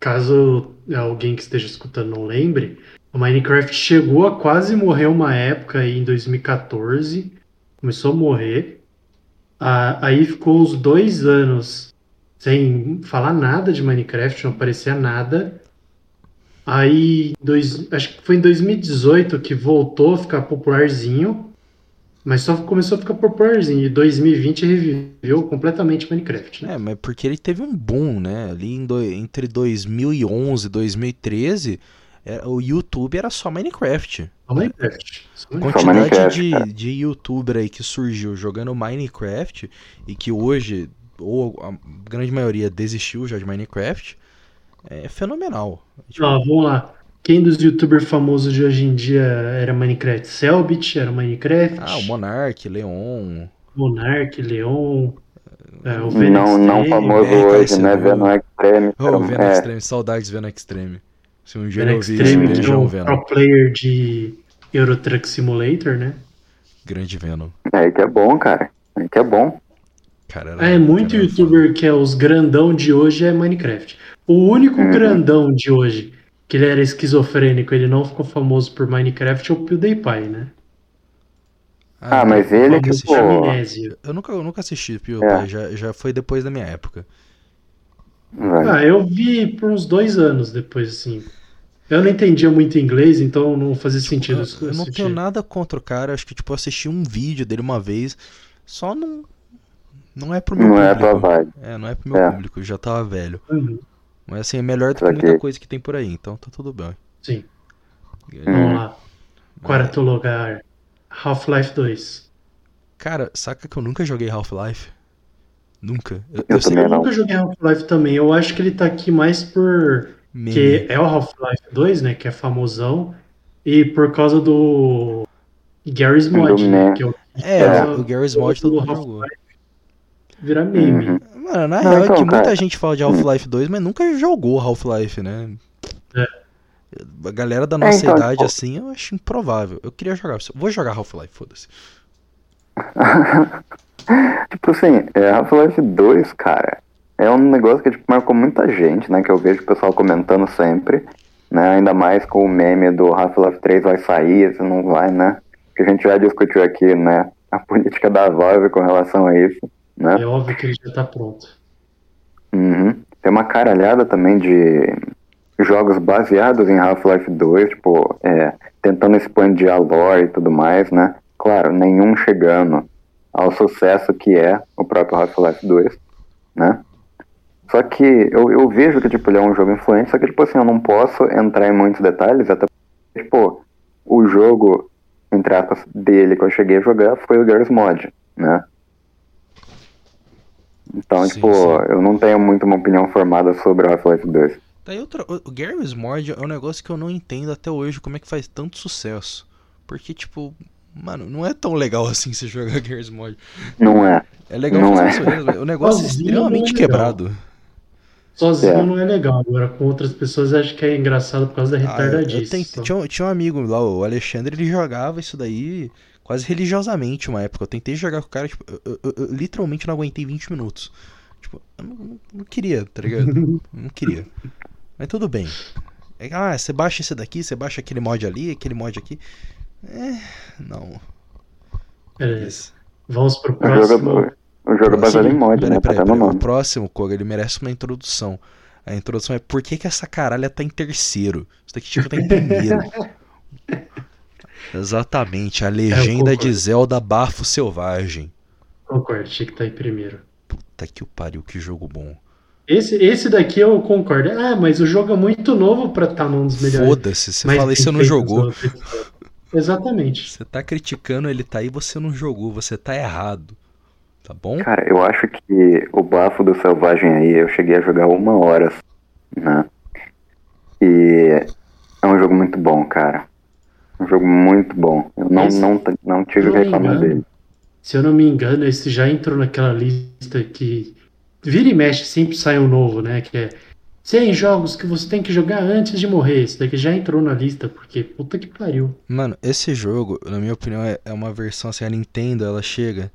caso alguém que esteja escutando não lembre, o Minecraft chegou a quase morrer uma época aí em 2014, começou a morrer, Ah, aí ficou uns dois anos sem falar nada de Minecraft, não aparecia nada, Aí, dois, acho que foi em 2018 que voltou a ficar popularzinho, mas só começou a ficar popularzinho. E 2020 reviveu completamente Minecraft. Né? É, mas porque ele teve um boom, né? Ali do, entre 2011 e 2013, é, o YouTube era só Minecraft. Só Minecraft. Só A quantidade de, de youtuber aí que surgiu jogando Minecraft e que hoje, ou a grande maioria desistiu já de Minecraft, é fenomenal. Tipo... Ah, vamos lá. Quem dos youtubers famosos de hoje em dia era Minecraft? Selbit era Minecraft? Ah, o Monark, Leon. Monark, Leon. É, o não, não famoso é, hoje, né? Venom Extreme. Oh, Venom é. Extreme, saudades Venom Extreme. Se um dia eu Extreme, isso, beijão, Venom. Pro player de Euro Truck Simulator, né? Grande Venom. É, que é bom, cara. É que é bom. Cara, é, muito youtuber que é os grandão de hoje é Minecraft. O único uhum. grandão de hoje que ele era esquizofrênico, ele não ficou famoso por Minecraft é o PewDiePie, né? Ah, ah mas ele que pô... Eu nunca, eu nunca assisti PewDiePie, é. já, já foi depois da minha época. Vai. Ah, eu vi por uns dois anos depois, assim. Eu não entendia muito inglês, então não fazia tipo, sentido. Eu, eu não tenho nada contra o cara, acho que tipo, eu assisti um vídeo dele uma vez, só não. Não é pro meu não público. É, pra vibe. é, não é pro meu é. público, já tava velho. Uhum. Mas assim, é melhor do que muita coisa que tem por aí, então tá tudo bem. Sim. Hum. Vamos lá. Quarto é... lugar. Half-Life 2. Cara, saca que eu nunca joguei Half-Life? Nunca. Eu, eu, eu sei, nunca joguei Half-Life também. Eu acho que ele tá aqui mais por. Meme. Que é o Half-Life 2, né? Que é famosão. E por causa do. Gary's Mod, né? Que é, o, é, o Gary's Mod todo mundo jogou. Vira meme. Uhum. Mano, na não, real então, é que cara... muita gente fala de Half-Life 2, mas nunca jogou Half-Life, né? É. A galera da nossa é, então, idade, tipo... assim, eu acho improvável. Eu queria jogar. Vou jogar Half-Life, foda-se. tipo assim, é, Half-Life 2, cara, é um negócio que tipo, marcou muita gente, né? Que eu vejo o pessoal comentando sempre, né? Ainda mais com o meme do Half-Life 3 vai sair, se não vai, né? Que a gente já discutiu aqui, né? A política da Valve com relação a isso. Né? É óbvio que ele já está pronto. Uhum. Tem uma caralhada também de jogos baseados em Half-Life 2, tipo, é, tentando expandir a lore e tudo mais, né? Claro, nenhum chegando ao sucesso que é o próprio Half-Life 2, né? Só que eu, eu vejo que, tipo, ele é um jogo influente, só que, tipo assim, eu não posso entrar em muitos detalhes, até porque, tipo, o jogo, entre aspas, dele que eu cheguei a jogar foi o Gears Mod, né? Então, sim, tipo, sim. eu não tenho muito uma opinião formada sobre Half-Life 2. Daí outra, o Garry's Mod é um negócio que eu não entendo até hoje como é que faz tanto sucesso. Porque, tipo, mano, não é tão legal assim você jogar Garry's Mod. Não é. É legal não fazer é. isso mesmo. O negócio é extremamente é quebrado. Sozinho é. não é legal, agora com outras pessoas acho que é engraçado por causa da retardadice. Ah, tinha, tinha um amigo lá, o Alexandre, ele jogava isso daí quase religiosamente uma época. Eu tentei jogar com o cara, tipo, eu, eu, eu, eu literalmente não aguentei 20 minutos. Tipo, eu não, não queria, tá ligado? não queria. Mas tudo bem. É, ah, você baixa esse daqui, você baixa aquele mod ali, aquele mod aqui. É, não. Beleza. Vamos pro próximo. O jogo é baseado em mod, pera, né? Pera, pera, o próximo, Koga, ele merece uma introdução. A introdução é por que, que essa caralha tá em terceiro? Isso daqui tipo tá em primeiro. Exatamente, a legenda de Zelda Bafo Selvagem. Concordo, tinha que estar tá em primeiro. Puta que o pariu, que jogo bom. Esse, esse daqui eu concordo. Ah, mas o jogo é muito novo pra estar tá num dos melhores. Foda-se, você fala isso, você não jogou. Exatamente. Você tá criticando ele tá aí, você não jogou, você tá errado. Tá bom? Cara, eu acho que o Bafo do Selvagem aí, eu cheguei a jogar uma hora, né? E é um jogo muito bom, cara. Um jogo muito bom. Eu não, esse, não, não tive que reclamar dele. Se eu não me engano, esse já entrou naquela lista que vira e mexe, sempre sai um novo, né? Que é 100 jogos que você tem que jogar antes de morrer. Esse daqui já entrou na lista, porque puta que pariu. Mano, esse jogo, na minha opinião, é, é uma versão assim, a Nintendo, ela chega.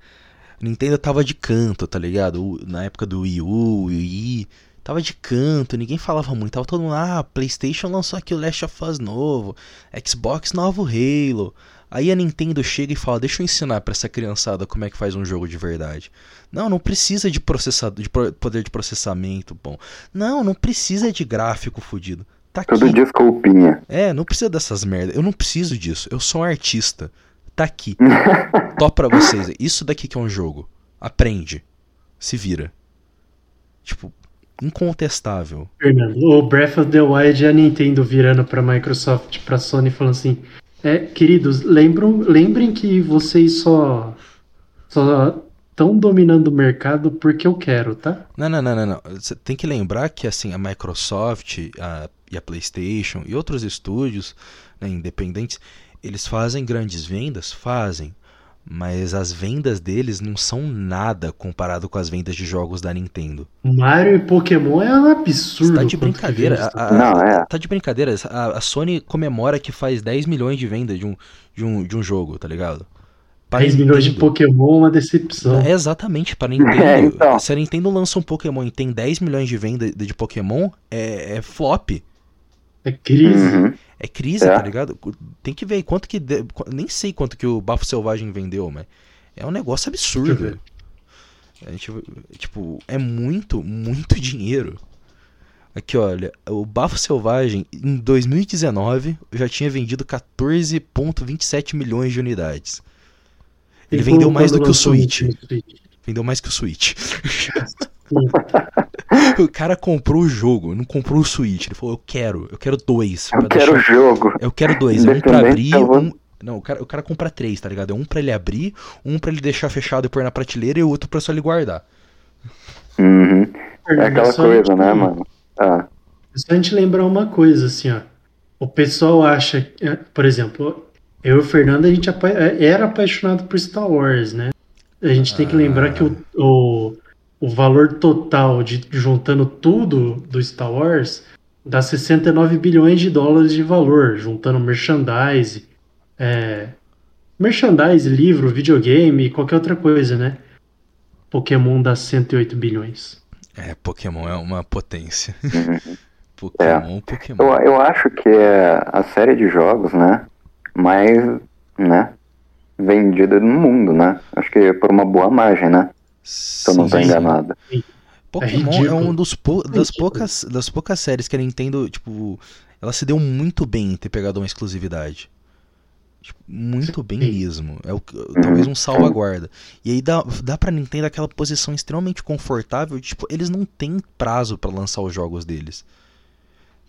A Nintendo tava de canto, tá ligado? Na época do Wii U, Wii tava de canto, ninguém falava muito. Tava todo mundo, ah, PlayStation lançou aqui o Last of Us novo, Xbox novo Halo. Aí a Nintendo chega e fala: Deixa eu ensinar para essa criançada como é que faz um jogo de verdade. Não, não precisa de processador, de poder de processamento bom. Não, não precisa de gráfico fodido. Tá aqui. Tudo desculpinha. É, não precisa dessas merdas. Eu não preciso disso. Eu sou um artista. Tá aqui. Top pra vocês. Isso daqui que é um jogo. Aprende. Se vira. Tipo, incontestável. Fernando, o Breath of the Wild é a Nintendo virando pra Microsoft, pra Sony, falando assim: É, queridos, lembram, lembrem que vocês só. só estão dominando o mercado porque eu quero, tá? Não, não, não, não, não. Você tem que lembrar que assim, a Microsoft a, e a PlayStation e outros estúdios né, independentes, eles fazem grandes vendas? Fazem. Mas as vendas deles não são nada comparado com as vendas de jogos da Nintendo. Mario e Pokémon é um absurdo. Tá de brincadeira. A, a- Não, é. Tá de brincadeira. A, a Sony comemora que faz 10 milhões de vendas de um, de um, de um jogo, tá ligado? Pra 10 milhões de. Pokémon é uma decepção. É exatamente, para Nintendo. É, então. Se a Nintendo lança um Pokémon e tem 10 milhões de venda de Pokémon, é, é flop. É crise. Uhum. É crise, É. tá ligado? Tem que ver quanto que. de- Nem sei quanto que o Bafo Selvagem vendeu, mas é um negócio absurdo. A gente, tipo, é muito, muito dinheiro. Aqui, olha, o Bafo Selvagem em 2019 já tinha vendido 14,27 milhões de unidades. Ele E vendeu mais do que o Switch? Vendeu mais que o Switch. O cara comprou o jogo, não comprou o Switch. Ele falou, eu quero, eu quero dois. Eu quero o jogo. Eu quero dois, um pra abrir, vou- um... Não, o cara, o cara compra três, tá ligado? É um pra ele abrir, um pra ele deixar fechado e pôr na prateleira e o outro pra só ele guardar. Uhum. É aquela só a coisa, gente- né, mano? Ah, É só a gente lembrar uma coisa, assim, ó. O pessoal acha, é, por exemplo, eu e o Fernando, a gente apa- é, era apaixonado por Star Wars, né? A gente tem que Ah. lembrar que o, o, o valor total de juntando tudo do Star Wars dá 69 bilhões de dólares de valor, juntando merchandise, é, merchandise, livro, videogame e qualquer outra coisa, né? Pokémon dá 108 bilhões. É, Pokémon é uma potência. Uhum. Pokémon, Pokémon. eu, eu acho que é a série de jogos, né? Mais, né? Vendida no mundo, né? Acho que por uma boa margem, né? Se eu não tô enganado. Pokémon é, ridículo. um dos pou- das poucas das poucas séries que a Nintendo, tipo, ela se deu muito bem em ter pegado uma exclusividade. Tipo, muito bem mesmo. É o, que- talvez um salvaguarda. E aí dá, dá pra Nintendo aquela posição extremamente confortável, de, tipo, eles não têm prazo pra lançar os jogos deles.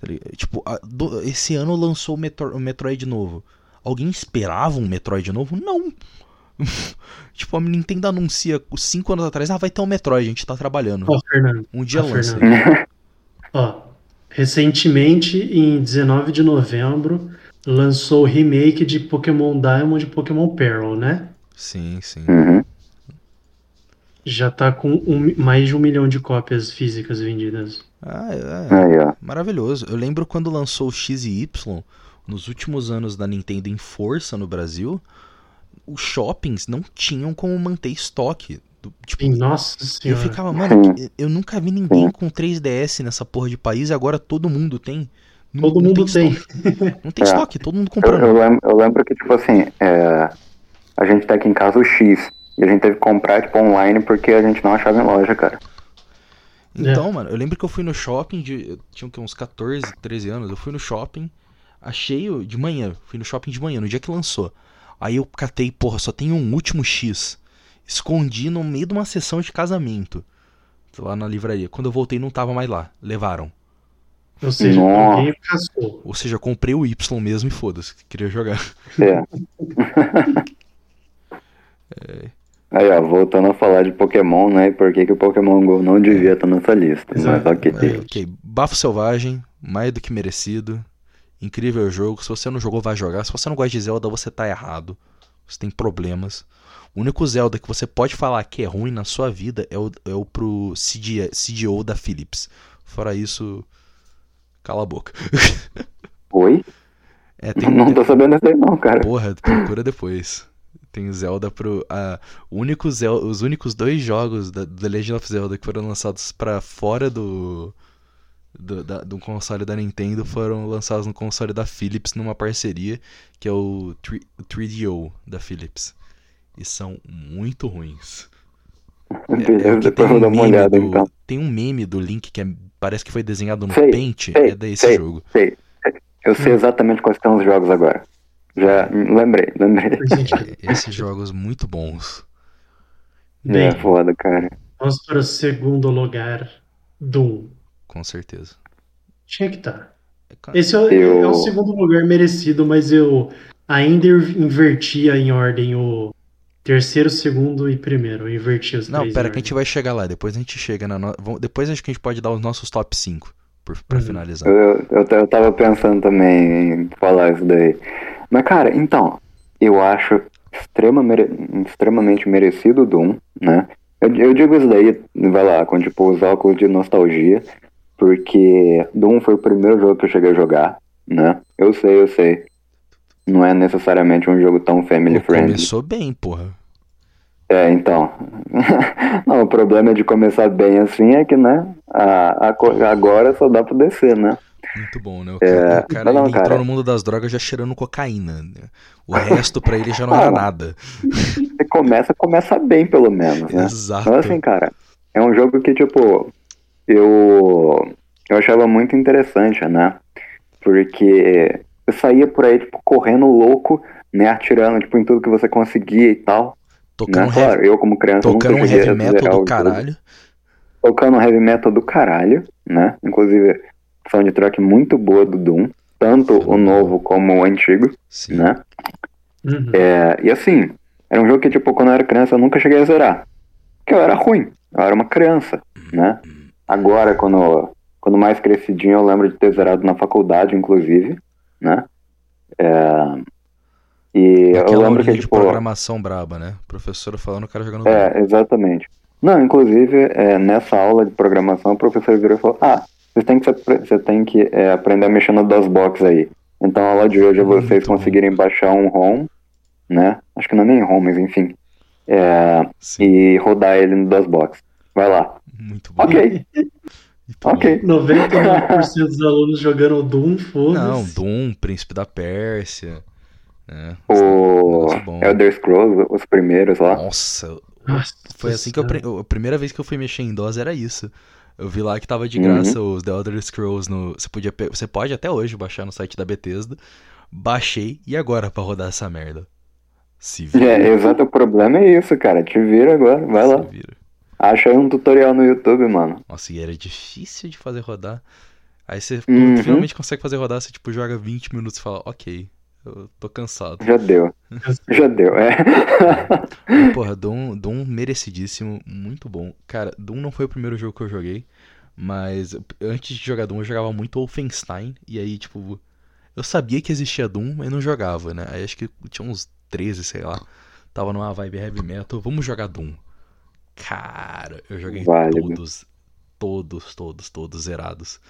Tá? Tipo, a- do- esse ano lançou o, Metro- o Metroid novo. Alguém esperava um Metroid novo? Não. tipo, a Nintendo anuncia 5 anos atrás, ah, vai ter um Metroid, a gente tá trabalhando. Ó, Fernando. Um dia Ó, lança. Ó, recentemente, em 19 de novembro, lançou o remake de Pokémon Diamond e Pokémon Pearl, né? Sim, sim. Uhum. Já tá com um- mais de um milhão de cópias físicas vendidas. Ah, é, ó. maravilhoso. Eu lembro quando lançou o X e Y, nos últimos anos da Nintendo em força no Brasil, os shoppings não tinham como manter estoque. Do- Tipo, nossa eu senhora. ficava, mano, eu nunca vi ninguém Sim. com 3DS nessa porra de país e agora todo mundo tem. Não- Todo não mundo tem. estoque. Não tem É. estoque, todo mundo Eu, comprando. eu lembro, eu lembro que, tipo assim, é, a gente tá aqui em casa o X. E a gente teve que comprar, tipo, online porque a gente não achava em loja, cara. Então, mano, eu lembro que eu fui no shopping, de, eu tinha uns 14, 13 anos, eu fui no shopping, achei o- de manhã, fui no shopping de manhã, no dia que lançou. Aí eu catei, porra, só tem um último X. Escondi no meio de uma sessão de casamento. Lá na livraria. Quando eu voltei não tava mais lá. Levaram. Ou seja, alguém. Ou seja, eu comprei o Y mesmo e foda-se, queria jogar. É. Aí, ó, voltando a falar de Pokémon, né? E por que, que o Pokémon GO não devia estar nessa lista. Exato. Mas ok. É, ok, Bafo Selvagem, mais do que merecido. Incrível jogo. Se você não jogou, vai jogar. Se você não gosta de Zelda, você tá errado. Você tem problemas. O único Zelda que você pode falar que é ruim na sua vida é o, é o pro CD, CDO da Philips. Fora isso, cala a boca. Oi? É, tem, Não tô sabendo isso aí não, cara. Porra, procura depois. Tem Zelda pro. A, único Zel- os únicos dois jogos da The Legend of Zelda que foram lançados pra fora do. Do, da- do console da Nintendo foram lançados no console da Philips numa parceria que é o 3- o 3DO da Philips. E são muito ruins. É depois vou um dar uma meme olhada do, então. tem um meme do Link que é- parece que foi desenhado no Sei, Paint, sei, é desse sei. jogo. Sei, sei. Eu sei exatamente quais são os jogos agora. Já hum, lembrei, lembrei. Sentido. É, Esses jogos muito bons. Bem, É foda, cara. vamos para o segundo lugar, Doom. Com certeza. Tinha que estar. É, ca- Esse é, o- Eu- é o segundo lugar merecido, mas eu ainda invertia em ordem o terceiro, segundo e primeiro. Eu inverti os Não, três. pera em que a gente vai chegar lá. Depois a gente chega na. No... Depois acho que a gente pode dar os nossos top 5 por... pra Uhum. finalizar. Eu, eu, eu tava pensando também em falar isso daí. Mas, cara, então, eu acho extrema mere- extremamente merecido o Doom, né? Eu, eu digo isso daí, vai lá, com tipo os óculos de nostalgia, porque Doom foi o primeiro jogo que eu cheguei a jogar, né? Eu sei, eu sei. Não é necessariamente um jogo tão family friendly. começou bem, porra. É, então. Não, o problema de começar bem assim é que, né? A, a agora só dá pra descer, né? Muito bom, né? O cara, o cara, não, entrou cara. no mundo das drogas já cheirando cocaína. né? O resto pra ele já não era Ah, nada. Você começa, começa bem, pelo menos, né? Exato. Então, assim, cara, é um jogo que, tipo, eu, eu achava muito interessante, né? Porque eu saía por aí, tipo, correndo louco, né? Atirando, tipo, em tudo que você conseguia e tal. Tocando, Né? Claro, heavy, eu como criança tocando um nunca heavy metal do caralho. Tocando um heavy metal do caralho, né? Inclusive, soundtrack muito boa do Doom. Tanto o novo como o antigo, Sim. né? Uhum. É, e assim, era um jogo que, tipo, quando eu era criança, eu nunca cheguei a zerar. Porque eu era ruim, eu era uma criança, né? Agora, quando, quando mais crescidinho, eu lembro de ter zerado na faculdade, inclusive, né? É, e eu Aquela lembro aulinha que, de tipo... programação braba, né? Professora falando o cara jogando. É, exatamente. Não, inclusive, é, nessa aula de programação, o professor virou e falou, ah, você tem que, você tem que é, aprender a mexer no DOSBox aí. Então a aula de hoje é vocês Muito bom. conseguirem baixar um ROM, né? Acho que não é nem ROM, mas enfim. É, e rodar ele no DOSBox. Vai lá. muito bom. Ok, Muito bom. ok. 99% dos alunos jogando Doom, Não, foda-se. Doom, Príncipe da Pérsia. Né? O. Elder Scrolls, os primeiros lá. Nossa, Nossa foi assim que eu. A primeira vez que eu fui mexer em DOS era isso. Eu vi lá que tava de Uhum. graça os The Elder Scrolls no. Você, podia, você pode até hoje baixar no site da Bethesda. Baixei e agora pra rodar essa merda? Se vira. É, exato, o problema é isso, cara. Te vira agora, vai se lá. vira. Acha aí um tutorial no YouTube, mano. Nossa, e era difícil de fazer rodar. Aí você Uhum. finalmente consegue fazer rodar, você tipo joga 20 minutos e fala, ok, eu tô cansado. Já deu. Já deu, é. Mas, porra, Doom, Doom merecidíssimo, muito bom. Cara, Doom não foi o primeiro jogo que eu joguei, mas antes de jogar Doom eu jogava muito Wolfenstein, e aí, tipo, eu sabia que existia Doom, mas não jogava, né? Aí acho que tinha uns 13, sei lá. Tava numa vibe heavy metal, vamos jogar Doom. Cara, eu joguei Válido. todos, todos, todos, todos zerados.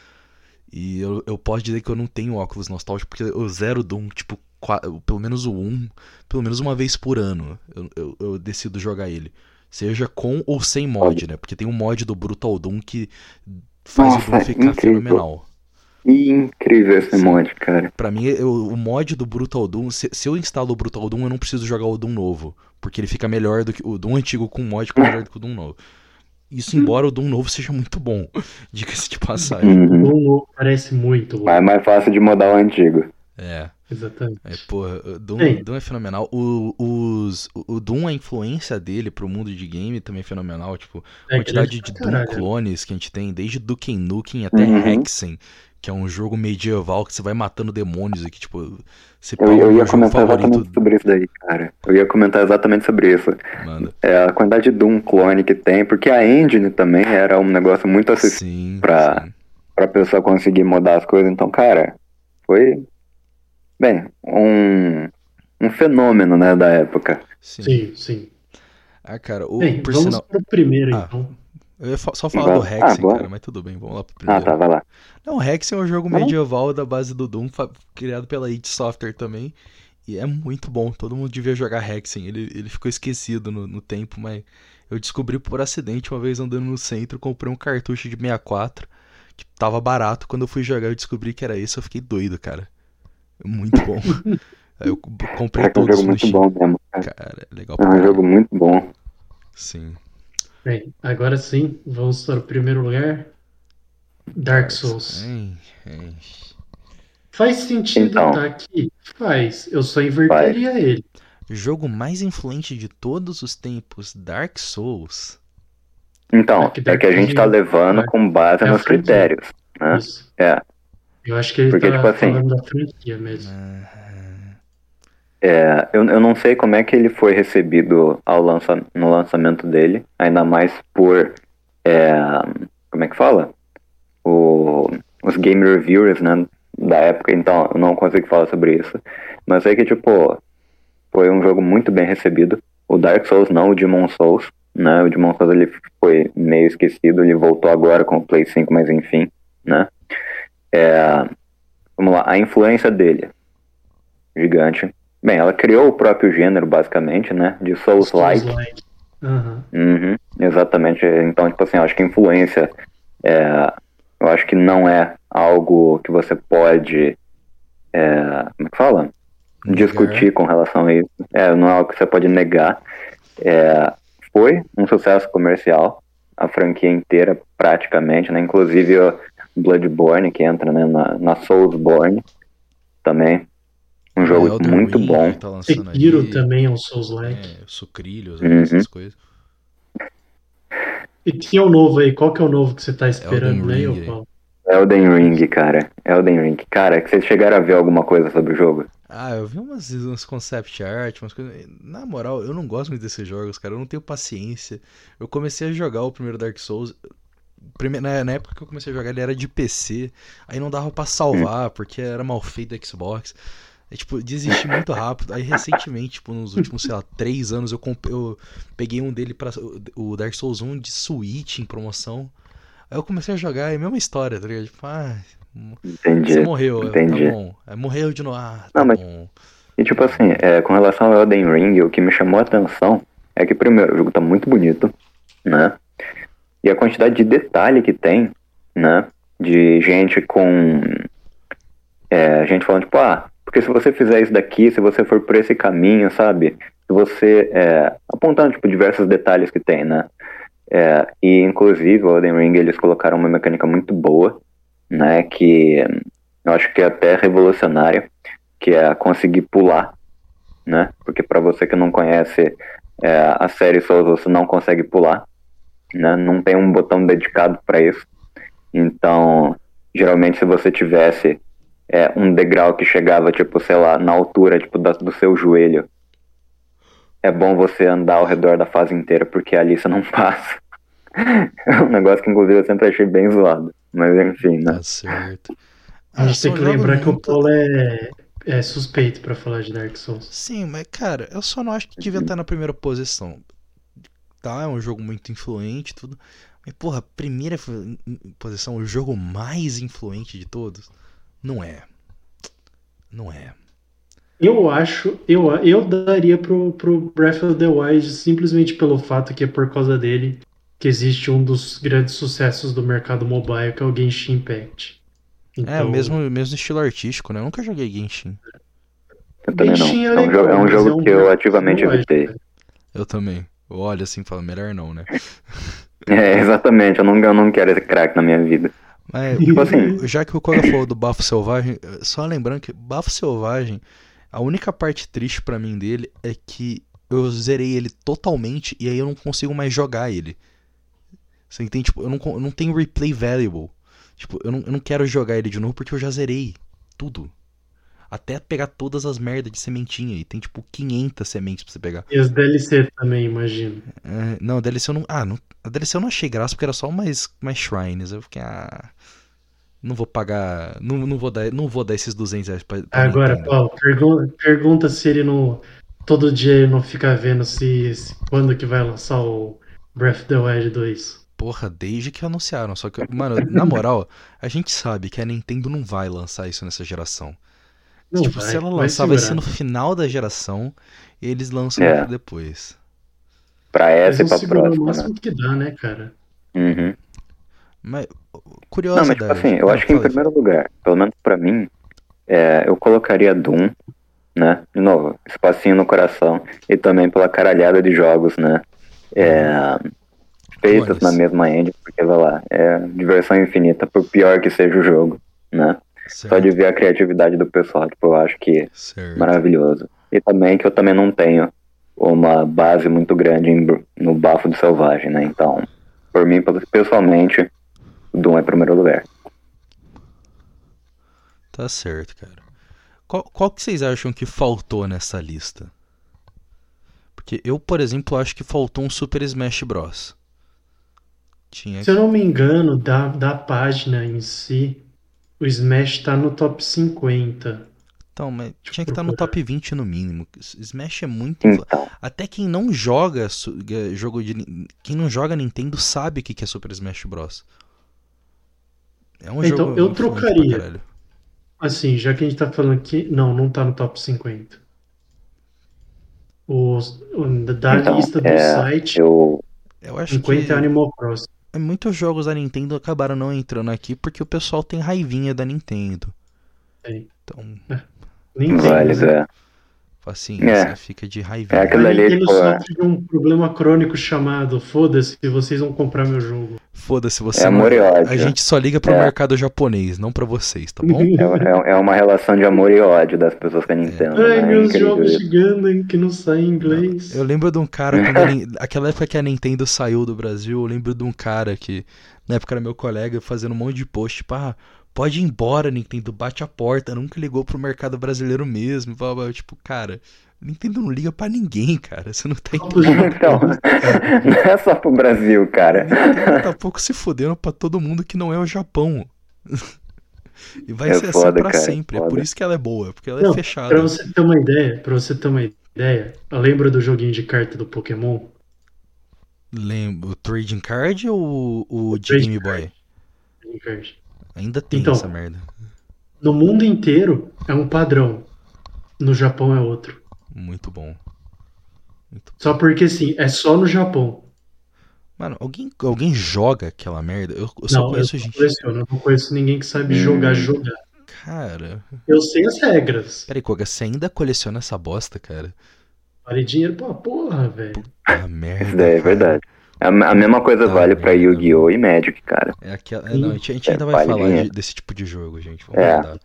E eu, eu posso dizer que eu não tenho óculos nostálgicos, porque eu zero Doom, tipo, qua- pelo menos o 1, pelo menos uma vez por ano. Eu, eu, eu decido jogar ele. Seja com ou sem mod, né? Porque tem um mod do Brutal Doom que faz o Doom Nossa, ficar incrível. fenomenal. Incrível esse mod, cara. Pra mim, eu- o mod do Brutal Doom, se, se eu instalo o Brutal Doom, eu não preciso jogar o Doom novo. Porque ele fica melhor do que o Doom antigo com mod fica melhor do que o Doom novo. Isso embora o Doom novo seja muito bom. Diga-se de passagem. Uhum. Doom novo parece muito. Mas é mais fácil de mudar o antigo. É. Exatamente. É, porra, o Doom, Sim. Doom é fenomenal. O, os, o o Doom, a influência dele pro mundo de game também é fenomenal. Tipo, a É quantidade grande de Doom caralho. clones que a gente tem, desde Duke Nukem até Uhum. Hexen, que é um jogo medieval que você vai matando demônios e que, tipo, você Eu, pega o eu ia comentar favorito, exatamente sobre isso daí, cara. Eu ia comentar exatamente sobre isso. manda. É, a quantidade de Doom clone que tem, porque a engine também era um negócio muito acessível Sim, pra- sim. pra pessoa conseguir mudar as coisas. Então, cara, foi, bem, um, um fenômeno, né, da época. sim. Sim, sim. Ah, cara, o, Bem, por vamos sinal. pro primeiro, Ah, então. Eu ia fa- só falar do Ah, Hexen, bora. cara, mas tudo bem, vamos lá pro Ah, primeiro. tá, vai lá. Não, o Hexen é um jogo Não. medieval da base do Doom, criado pela id Software também. E é muito bom, todo mundo devia jogar Hexen. Ele, ele ficou esquecido no, no tempo, mas eu descobri por acidente uma vez andando no centro, comprei um cartucho de 64, que tava barato. Quando eu fui jogar, eu descobri que era esse, eu fiquei doido, cara. Muito bom. Aí eu co- comprei É que é um todos jogo muito bom mesmo. cara. Cara, é legal É um jogo muito bom. Sim. Bem, agora sim, vamos para o primeiro lugar. Dark Souls. Faz sentido Então. tá aqui? Faz. Eu só inverteria ele. Jogo mais influente de todos os tempos, Dark Souls. Então, É que é que a gente tá Dark- levando com base é nos critérios, né? Isso. É. Eu acho que ele Porque, tá tipo assim- falando da franquia mesmo. É, eu, eu não sei como é que ele foi recebido ao lança, no lançamento dele, ainda mais por. é, como é que fala? O, os game reviewers, né? Da época, então eu não consigo falar sobre isso. Mas sei que, tipo, foi um jogo muito bem recebido. O Dark Souls não, o Demon Souls, né? O Demon Souls ele foi meio esquecido, ele voltou agora com o Play 5, mas enfim, né? É, vamos lá, a influência dele, gigante. Bem, ela criou o próprio gênero, basicamente, né? De Souls-like. Souls-like. Aham. Uhum, exatamente. Então, tipo assim, eu acho que influência, é, eu acho que não é algo que você pode, é, como é que fala? Discutir com relação a isso. É, não é algo que você pode negar. É, foi um sucesso comercial, a franquia inteira, praticamente, né? Inclusive o Bloodborne, que entra né, na, na Soulsborne, também. Um jogo Elden muito Ring bom. Tá lançando Sekiro aí. também é um Souls-like. É, sucrilhos, Uhum. essas coisas. E que é o novo aí? Qual que é o novo que você tá esperando Elden aí, Ring. Paulo? Elden Ring, cara. Elden Ring. Cara, que vocês chegaram a ver alguma coisa sobre o jogo? Ah, eu vi umas, uns concept art, umas coisas. Na moral, eu não gosto muito desses jogos, cara. Eu não tenho paciência. Eu comecei a jogar o primeiro Dark Souls. Prime- Na, época que eu comecei a jogar, ele era de PC. Aí não dava pra salvar, porque era mal feito do Xbox. Aí, tipo, desisti muito rápido. Aí, recentemente, tipo, nos últimos, sei lá, três anos, eu, comp- eu peguei um dele para o Dark Souls 1 de Switch em promoção. Aí eu comecei a jogar, é a mesma história, tá ligado? Tipo, ah, Entendi. você morreu, entendi. tá bom. Aí morreu de novo, ah, tá Não, mas- bom. E tipo assim, é, com relação ao Elden Ring, o que me chamou a atenção é que, primeiro, o jogo tá muito bonito, né? E a quantidade de detalhe que tem, né? De gente com. É, gente falando, tipo, ah, porque se você fizer isso daqui, se você for por esse caminho, sabe? Se você. É, apontando, tipo, diversos detalhes que tem, né? É, e, inclusive, o Elden Ring, eles colocaram uma mecânica muito boa, né? Que eu acho que é até revolucionária que é conseguir pular, né? Porque para você que não conhece é, a série Souls, você não consegue pular, né? Não tem um botão dedicado para isso. Então, geralmente, se você tivesse é, um degrau que chegava, tipo, sei lá, na altura tipo, da- do seu joelho, é bom você andar ao redor da fase inteira, porque ali você não passa. É um negócio que, inclusive, eu sempre achei bem zoado. Mas, enfim, né? Tá certo. A gente são tem que lembrar que o Paulo é, é suspeito pra falar de Dark Souls. Sim, mas cara, eu só não acho que devia estar na primeira posição. Tá, é um jogo muito influente e tudo. Mas, porra, primeira posição, o jogo mais influente de todos? Não é. Não é. Eu acho, eu, eu daria pro, pro Breath of the Wild simplesmente pelo fato que é por causa dele que existe um dos grandes sucessos do mercado mobile, que é o Genshin Impact. É, Então, o mesmo, mesmo estilo artístico, né? Eu nunca joguei Genshin. Eu também não. Genshin É um legal, jogo, é um que eu ativamente evitei. cara. Eu também. Eu olho assim e falo, melhor não, né? É, exatamente. Eu não, eu não quero esse crack na minha vida. Mas, Tipo assim, já que o Koga falou do Bafo Selvagem, só lembrando que Bafo Selvagem, a única parte triste pra mim dele é que eu zerei ele totalmente e aí eu não consigo mais jogar ele. Você entende? Tipo, eu não, eu não tenho replay valuable. Tipo, eu não, eu não quero jogar ele de novo porque eu já zerei tudo. Até pegar todas as merdas de sementinha. E tem tipo 500 sementes pra você pegar. E as DLC também, imagino. É, não, a DLC eu não. Ah, não, a DLC eu não achei graça porque era só mais, mais shrines. Eu fiquei, ah. Não vou pagar. Não, não, vou, dar, não vou dar esses 200 reais pra. pra Agora, Nintendo. Paulo, pergunta, pergunta se ele não. Todo dia ele não fica vendo se, se- quando que vai lançar o Breath of the Wild 2. Porra, desde que anunciaram. Só que, mano, na moral, a gente sabe que a Nintendo não vai lançar isso nessa geração. Não tipo, vai, se ela vai lançar, vai ser segurar. no final da geração e eles lançam É. depois. Pra essa e pra segurar o próxima, né? máximo que dá, né, cara? Uhum. Mas, Não, curiosidade. mas tipo assim, eu Ah, acho que em primeiro lugar, pelo menos pra mim, é, eu colocaria Doom, né? De novo, espacinho no coração. E também pela caralhada de jogos, né? É, feitas Clones. na mesma engine, porque vai lá, é diversão infinita, por pior que seja o jogo, né? Só Certo, de ver a criatividade do pessoal, tipo, eu acho que certo. maravilhoso. E também que eu também não tenho uma base muito grande em- no bafo do selvagem, né? Então, por mim, pessoalmente, o Doom é primeiro lugar. Tá certo, cara. Qual, qual que vocês acham que faltou nessa lista? Porque eu, por exemplo, acho que faltou um Super Smash Bros. Tinha Se eu não me engano, da, da página em si, o Smash tá no top 50. Então, mas Deixa tinha que estar no procurar. top 20 no mínimo. Smash é muito. Então, Até quem não joga jogo de. Quem não joga Nintendo sabe o que que é Super Smash Bros. É um Então, jogo eu trocaria. Assim, já que a gente tá falando aqui, não, não tá no top 50. Os, o- da Então, lista do é, site, eu. Eu acho 50 que é Animal Crossing. Muitos jogos da Nintendo acabaram não entrando aqui porque o pessoal tem raivinha da Nintendo. Tem. Então, Nem tem, Válido, né? é. Paciência, É. fica de raivinha. É aquilo A ali, Nintendo pô, é. sofre de um problema crônico chamado Foda-se, vocês vão comprar meu jogo. Foda-se você. É amor e ódio. A gente só liga pro É. mercado japonês, não pra vocês, tá bom? É, é- é uma relação de amor e ódio das pessoas com a Nintendo. Ai, né? meus jogos hein, que não saem em inglês. Eu lembro de um cara, quando aquela época que a Nintendo saiu do Brasil, eu lembro de um cara que, na época era meu colega, fazendo um monte de post, tipo, ah, pode ir embora, Nintendo, bate a porta, nunca ligou pro mercado brasileiro mesmo, blá, blá. tipo, cara, Nintendo não liga pra ninguém, cara, você não tá entendendo. Então, não é só pro Brasil, cara. Nintendo tá pouco se fudendo pra todo mundo que não é o Japão. E vai É ser assim pra cara, sempre, é foda. por isso que ela é boa, porque ela é Não, fechada. Pra você ter uma ideia, pra você ter uma ideia, lembra do joguinho de carta do Pokémon? Lembro, o Trading Card ou o, o de Trading Game Boy? Ainda tem Então, essa merda. No mundo inteiro é um padrão. No Japão é outro. Muito bom. Muito Só porque assim, é só no Japão. Mano, alguém, alguém joga aquela merda? Eu, eu só não, eu conheço só gente. coleciono, eu não conheço ninguém que sabe Hum. jogar, jogar. Cara. Eu sei as regras. Peraí, Koga, você ainda coleciona essa bosta, cara? Vale dinheiro pra porra, velho. Ah, merda. Daí é cara. Verdade. A, a mesma coisa Tá vale pra. Yu-Gi-Oh! e Magic, cara. É aquela. é, não, a gente, a gente É, ainda vai falar de- desse tipo de jogo, gente. Vamos É.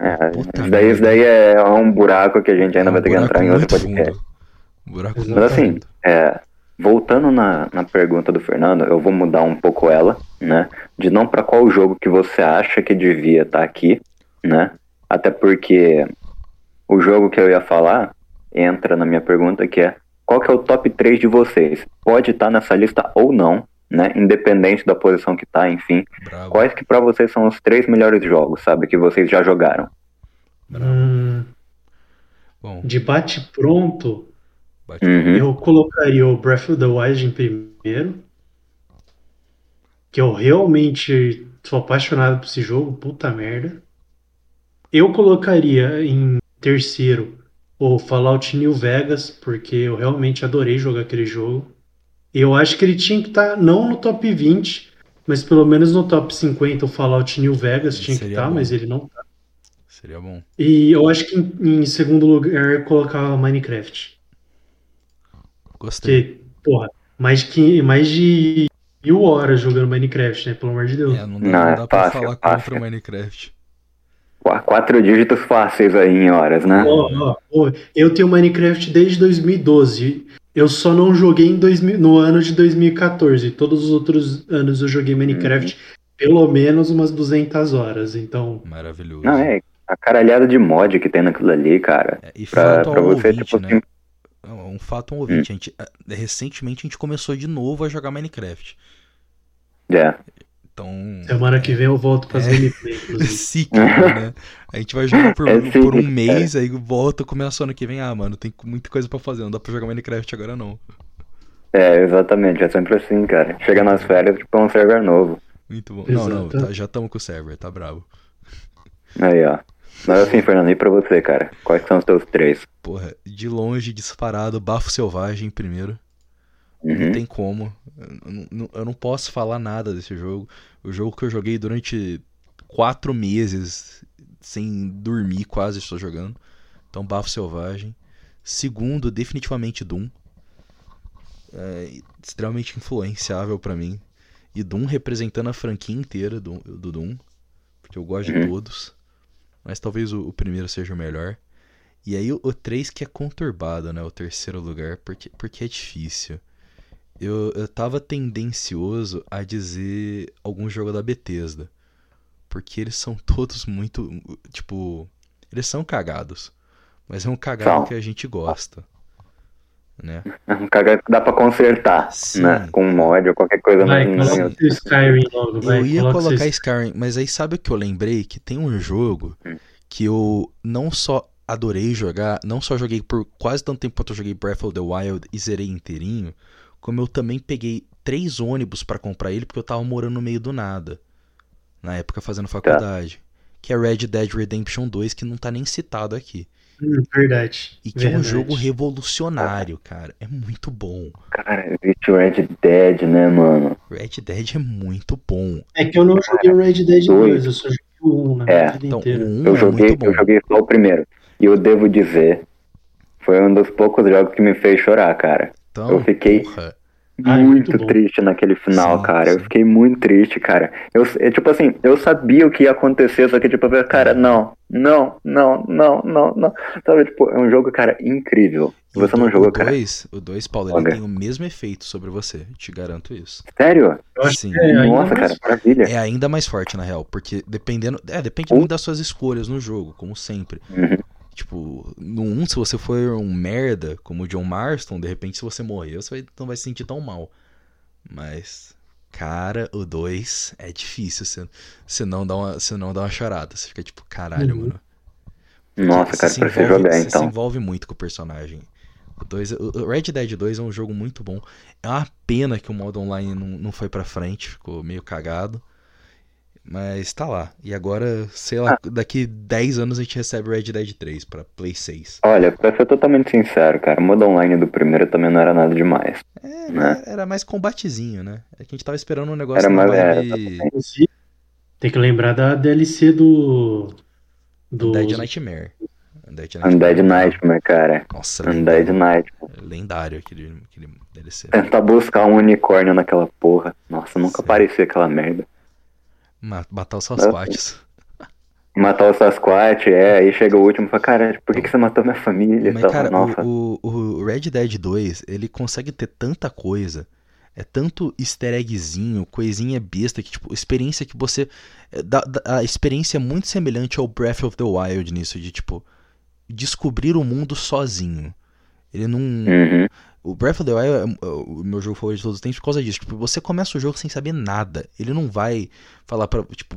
É, Puta daí, isso daí é um buraco que a gente ainda É um vai ter que buraco entrar em outro podcast. fundo. Um buraco Mas assim, é, voltando na, na pergunta do Fernando, eu vou mudar um pouco ela, né? De não pra qual jogo que você acha que devia estar aqui, né? Até porque o jogo que eu ia falar entra na minha pergunta que é qual que é o top 3 de vocês? Pode estar nessa lista ou não, né? Independente da posição que tá, enfim. Bravo. Quais que pra vocês são os três melhores jogos, sabe? Que vocês já jogaram? Hum, Bom, de bate pronto, bate Uhum. eu colocaria o Breath of the Wild em primeiro. Que eu realmente sou apaixonado por esse jogo, puta merda. Eu colocaria em terceiro o Fallout New Vegas, porque eu realmente adorei jogar aquele jogo. Eu acho que ele tinha que estar não no top 20, mas pelo menos no top 50 o Fallout New Vegas Ele tinha que estar, bom. mas ele não tá. Seria bom. E eu acho que em, em segundo lugar eu colocava Minecraft. Gostei. Porque, porra, mais, que, mais de mil horas jogando Minecraft, né? Pelo amor de Deus. É, não dá, Não, não é dá pra fácil, falar fácil. contra o Minecraft. Qu- Quatro dígitos fáceis aí em horas, né? Ó, ó, ó, eu tenho Minecraft desde 2012. Eu só não joguei em 2000 no ano de 2014. Todos os outros anos eu joguei Minecraft pelo menos umas 200 horas. Então, Maravilhoso. Não, é a caralhada de mod que tem naquilo ali, cara. É, e Pra, fato pra você, ouvinte, tipo né? assim, Um fato um ouvinte. A gente, recentemente a gente começou de novo a jogar Minecraft. é. Então. semana que vem eu volto com as É. gameplay, cíclico, né? A gente vai jogar por, É por cíclico, um mês, aí volta, começa ano que vem. Ah, mano, tem muita coisa pra fazer, não dá pra jogar Minecraft agora não. É, exatamente, é sempre assim, cara. Chega nas férias, tipo, é um server novo. Muito bom. Não, não, Exato. tá- já estamos com o server, tá bravo. Aí, ó. Mas assim, Fernando, e pra você, cara? Quais são os teus três? Porra, de longe, disparado, Bafo Selvagem primeiro. Não Uhum. tem como. Eu não- não- eu não posso falar nada desse jogo. O jogo que eu joguei durante quatro meses, sem dormir, quase estou jogando. Então, Bafo Selvagem. Segundo, definitivamente Doom. é, extremamente influenciável para mim. E Doom representando a franquia inteira do, do Doom. Porque eu gosto de Uhum. todos. Mas talvez o, o primeiro seja o melhor. E aí o, o 3 que é conturbado, né? O terceiro lugar, porque, porque é difícil. Eu, eu tava tendencioso a dizer algum jogo da Bethesda. Porque eles são todos muito. Tipo. Eles são cagados. Mas é um cagado São. que a gente gosta. Né? É um cagado que dá pra consertar, Sim. né? Com um mod ou qualquer coisa Vai, coloca o Skyrim logo, vai. eu ia colocar seu- Skyrim, mas aí sabe o que eu lembrei? Que tem um jogo Hum. que eu não só adorei jogar, não só joguei por quase tanto tempo quanto eu joguei Breath of the Wild e zerei inteirinho, como eu também peguei três ônibus pra comprar ele porque eu tava morando no meio do nada. Na época fazendo faculdade. Que é Red Dead Redemption 2, que não tá nem citado aqui. Hum, verdade. E que é um verdade. jogo revolucionário, cara. É muito bom. Cara, existe o Red Dead, né, mano? Red Dead é muito bom. É que eu não joguei o Red Dead Dois. 2, eu só joguei o 1 na É. Então, inteira. o 1 Eu é joguei, muito bom. eu joguei só o primeiro. E eu devo dizer, foi um dos poucos jogos que me fez chorar, cara. Então, eu fiquei- porra, muito bom. triste naquele final, Sim, cara. Eu sim. fiquei muito triste, cara. Eu, é, tipo assim, eu sabia o que ia acontecer, só que, tipo, eu- cara, não, não, não, não, não, não. Sabe, tipo, é um jogo, cara, incrível. E Você o não jogou, o cara? 2, o 2, Paulo, ele Joga. tem o mesmo efeito sobre você, te garanto isso. Sério? Eu Sim. é Nossa, mais cara, maravilha. É ainda mais forte, na real, porque dependendo. É, depende muito das suas escolhas no jogo, como sempre. Uhum. Tipo, no 1, se você for um merda, como o John Marston, de repente, se você morrer, você vai- não vai se sentir tão mal. Mas, cara, o 2 é difícil. Você, você, não dá uma, você não dá uma chorada. Você fica tipo, caralho, Uhum. mano. Nossa, cara, se você envolve- jogar, você se então. envolve muito com o personagem. O, dois, o Red Dead 2 é um jogo muito bom. É uma pena que o modo online não, não foi pra frente, ficou meio cagado. Mas tá lá. E agora, sei lá, Ah. daqui 10 anos a gente recebe Red Dead 3 pra Play 6. Olha, pra ser totalmente sincero, cara, o modo online do primeiro também não era nada demais. É, Né? era mais combatezinho, né? É que a gente tava esperando um negócio Era mais- vibe Inclusive, Tem que lembrar da DLC do. Do. Undead Nightmare. Undead Nightmare. Undead Nightmare, cara. Nossa, Undead lendário, Nightmare. lendário aquele, aquele DLC. Tentar buscar um unicórnio naquela porra. Nossa, nunca Sim. aparecia aquela merda. Ma- Matar os. Sasquatches. Matar o Sasquatch, é, aí chega o último e fala, cara, por que, que você matou minha família Mas, cara, Nossa. o, o, Red Dead 2, ele consegue ter tanta coisa. É tanto easter eggzinho, coisinha besta, que, tipo, experiência que você. dá- dá- a experiência é muito semelhante ao Breath of the Wild nisso, de, tipo, descobrir o mundo sozinho. Ele não. Uhum. O Breath of the Wild é é o meu jogo favorito de todos os tempos por causa disso. Tipo, você começa o jogo sem saber nada. Ele não vai falar pra. Tipo,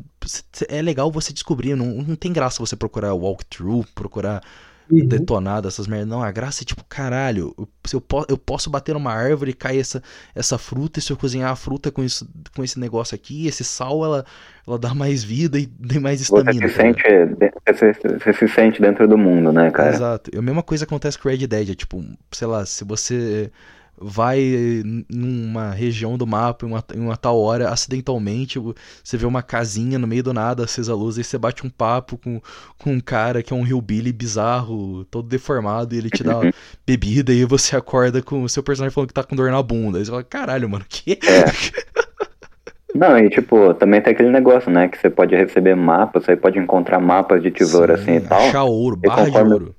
é legal você descobrir. Não, não tem graça você procurar walkthrough, procurar Uhum. detonado, essas merdas. Não, a graça é tipo, caralho, eu, eu, eu posso bater numa árvore e cair essa, essa fruta, e se eu cozinhar a fruta com, isso, com esse negócio aqui, esse sal, ela, ela dá mais vida e tem mais Você estamina. se tá ligado? sente. Você, você se sente dentro do mundo, né, cara? Exato. E a mesma coisa acontece com Red Dead. É tipo, sei lá, se você vai numa região do mapa em uma, em uma tal hora, acidentalmente, você vê uma casinha no meio do nada, acesa a luz, aí você bate um papo com, com um cara que é um hillbilly bizarro, todo deformado, e ele te dá uma bebida, e você acorda com o seu personagem falando que tá com dor na bunda. Aí você fala, caralho, mano, que? É. Não, e tipo, também tem aquele negócio, né? Que você pode receber mapas, você pode encontrar mapas de tesouro Sim, assim e tal. Achar ouro, barra de conforme- ouro.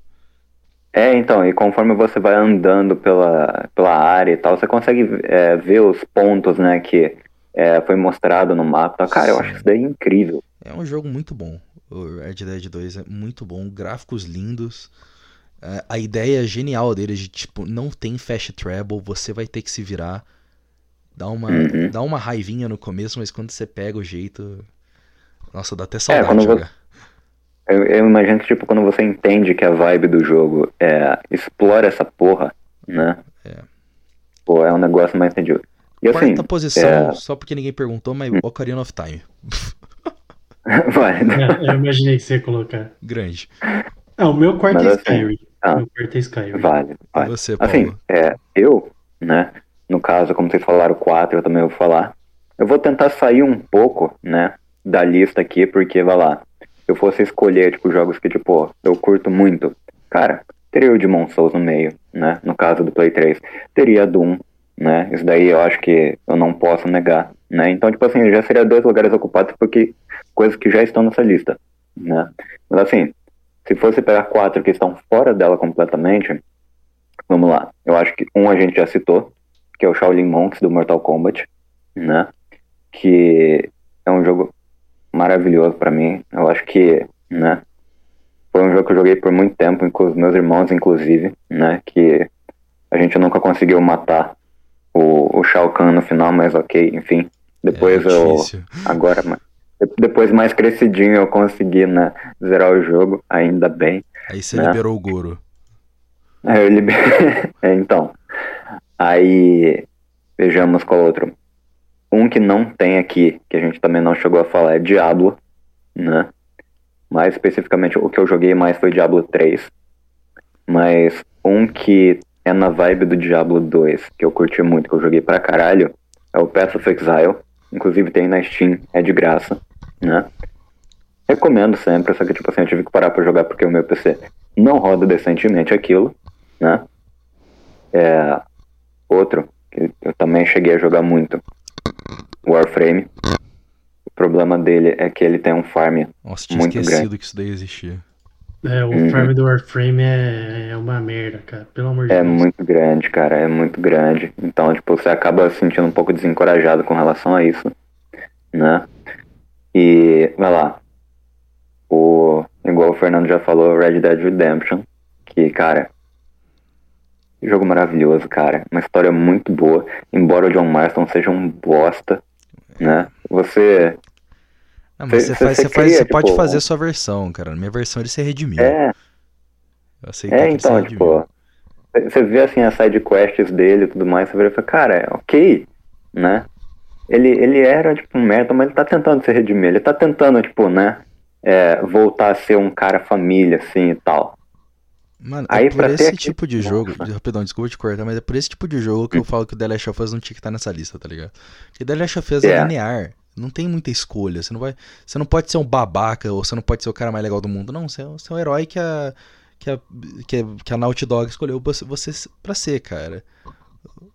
É, então, e conforme você vai andando pela, pela área e tal, você consegue é, ver os pontos, né, que é, foi mostrado no mapa. Cara, eu Sim. acho isso daí incrível. É um jogo muito bom. O Red Dead 2 é muito bom, gráficos lindos. É, A ideia genial dele de tipo, não tem fast travel, você vai ter que se virar. Dá uma, Uhum. dá uma raivinha no começo, mas quando você pega o jeito. Nossa, dá até saudade quando de você- jogar. Eu, eu imagino que, tipo, quando você entende que a vibe do jogo é explora essa porra, né? É. Pô, é um negócio mais entendido. E assim, Quarta posição, é- só porque ninguém perguntou, mas Hum. Ocarina of Time. vai. É, eu imaginei que você ia colocar. Grande. Ah, o meu quarto Mas é assim, Skyrim. ah. Meu quarto é Skyrim. Vale, E vale. você, Paulo? Assim, é, eu, né, no caso, como vocês falaram, quatro, eu também vou falar. Eu vou tentar sair um pouco, né, da lista aqui, porque, vai lá, se eu fosse escolher, tipo, jogos que, tipo, eu curto muito, cara, teria o Demon Souls no meio, né, no caso do Play 3. Teria Doom, né? Isso daí eu acho que eu não posso negar, né? Então, tipo assim, já seria dois lugares ocupados porque coisas que já estão nessa lista, né? Mas assim, se fosse pegar quatro que estão fora dela completamente, vamos lá. Eu acho que um a gente já citou, que é o Shaolin Monks do Mortal Kombat, né? Que é um jogo maravilhoso para mim. Eu acho que, né? Foi um jogo que eu joguei por muito tempo, com os meus irmãos, inclusive, né? Que a gente nunca conseguiu matar o, o Shao Kahn no final, mas ok, enfim. Depois É eu. Agora, depois mais crescidinho eu consegui, né? Zerar o jogo, ainda bem. Aí você Né? liberou o Goro. Aí eu liber... É, então. Aí. Vejamos qual outro. Um que não tem aqui, que a gente também não chegou a falar, é Diablo, né? Mais especificamente, o que eu joguei mais foi Diablo 3. Mas um que é na vibe do Diablo 2, que eu curti muito, que eu joguei pra caralho, é o Path of Exile. Inclusive tem na Steam, é de graça, né? Recomendo sempre, só que tipo assim, eu tive que parar pra jogar porque o meu PC não roda decentemente aquilo, né? É, outro, que eu também cheguei a jogar muito, Warframe. O problema dele é que ele tem um farm Nossa, tinha Muito esquecido que isso daí existia. É, o Uhum. farm do Warframe é, é uma merda, cara. Pelo amor de É Deus. muito grande, cara, é muito grande. Então, tipo, você acaba se sentindo um pouco desencorajado com relação a isso, né? E, vai lá, o, igual o Fernando já falou, Red Dead Redemption, que, cara, jogo maravilhoso, cara, uma história muito boa, embora o John Marston seja um bosta, né? Você, Ah, mas Cê- você, cê- faz, cê você, faz, você pode tipo, fazer a sua versão, cara. Na minha versão ele se redimiu. é, Eu aceitei É, que então, tipo, você vê assim as side quests dele e tudo mais, você vê e fala, cara, é ok, né? Ele, ele era, tipo, um merda, mas ele tá tentando se redimir, ele tá tentando, tipo, né, é, voltar a ser um cara família, assim, e tal. Mano, Aí, é por esse aqui- tipo de Nossa. jogo. Rapidão, desculpa te cortar, mas é por esse tipo de jogo que eu falo que o The Last of Us não tinha que estar nessa lista, tá ligado? Porque The Last of Us é É. linear. Não tem muita escolha. Você não vai. Você não pode ser um babaca ou você não pode ser o cara mais legal do mundo. Não, você é, você é um herói que a. Que a, que, a, que a Naughty Dog escolheu você, pra ser, cara.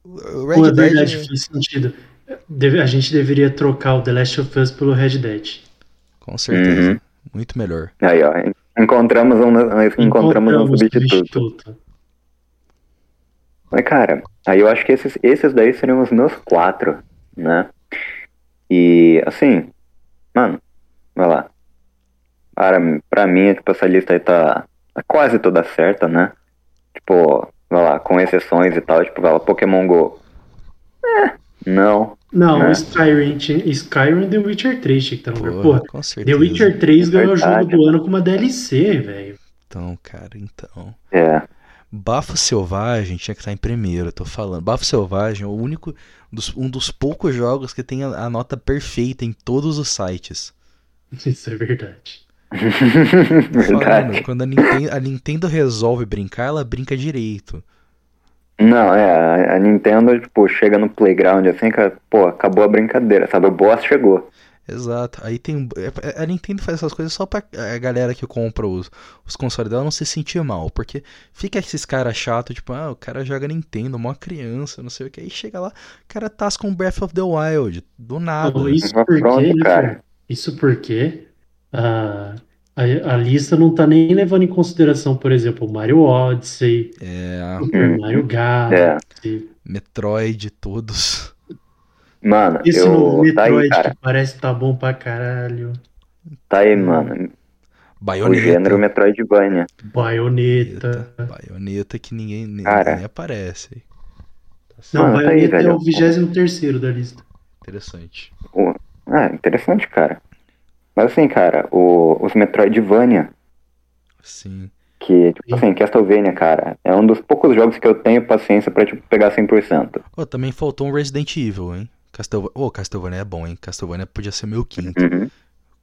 O Red Pô, Dead. verdade, faz sentido. Deve- a gente deveria trocar o The Last of Us pelo Red Dead. Com certeza. Uhum. Muito melhor. Aí, ó, en- encontramos um, encontramos um o substituto. Mas, cara, aí eu acho que esses, esses daí seriam os meus quatro, né? E, assim, mano, vai lá. Para, pra mim, tipo, essa lista aí tá, tá quase toda certa, né? Tipo, vai lá, com exceções e tal, tipo, vai lá, Pokémon GO. É, não. Não, Né? Skyrim, tinha- Skyrim e The Witcher 3 tinha que estar no lugar. Porra, com certeza. The Witcher 3 ganhou o jogo Verdade. do ano com uma DLC, velho. Então, cara, então. É, Bafo Selvagem tinha que estar em primeiro, eu tô falando. Bafo Selvagem é o único, dos- um dos poucos jogos que tem a, a nota perfeita em todos os sites. Isso é verdade. Tô Falando, verdade. quando a Nintendo, a Nintendo resolve brincar, ela brinca direito. Não, é, a, Nintendo, tipo, chega no playground assim, que, pô, acabou a brincadeira, sabe? O boss chegou. Exato. Aí tem. é- A Nintendo faz essas coisas só pra a galera que compra os, os consoles dela não se sentir mal. Porque fica esses caras chatos, tipo, ah, o cara joga Nintendo, mó criança, não sei o que. Aí chega lá, o cara tasca um Breath of the Wild, do nada. Isso Mas porque, pronto, cara. Isso porque ah, a, a lista não tá nem levando em consideração, por exemplo, o Mario Odyssey, É, Super Uhum. Mario É. Galaxy, Metroid, todos. Mano, esse novo eu. Tá aí, Metroid cara. que parece que tá bom pra caralho, Tá aí, mano. O Bayonetta. gênero Metroidvania. Baioneta. Bayonetta que ninguém nem, Cara. nem aparece. Não, Mano, tá aí, Baioneta é velho. o 23 da lista. Interessante. O- Ah, interessante, cara. Mas assim, cara, o- os Metroidvania, Sim. que, tipo Sim. assim, Castlevania, cara, é um dos poucos jogos que eu tenho paciência pra, tipo, pegar 100%. Ô, também faltou um Resident Evil, hein? Castlevania. Ô, Castlevania é bom, hein? Castlevania podia ser meu quinto. Uhum.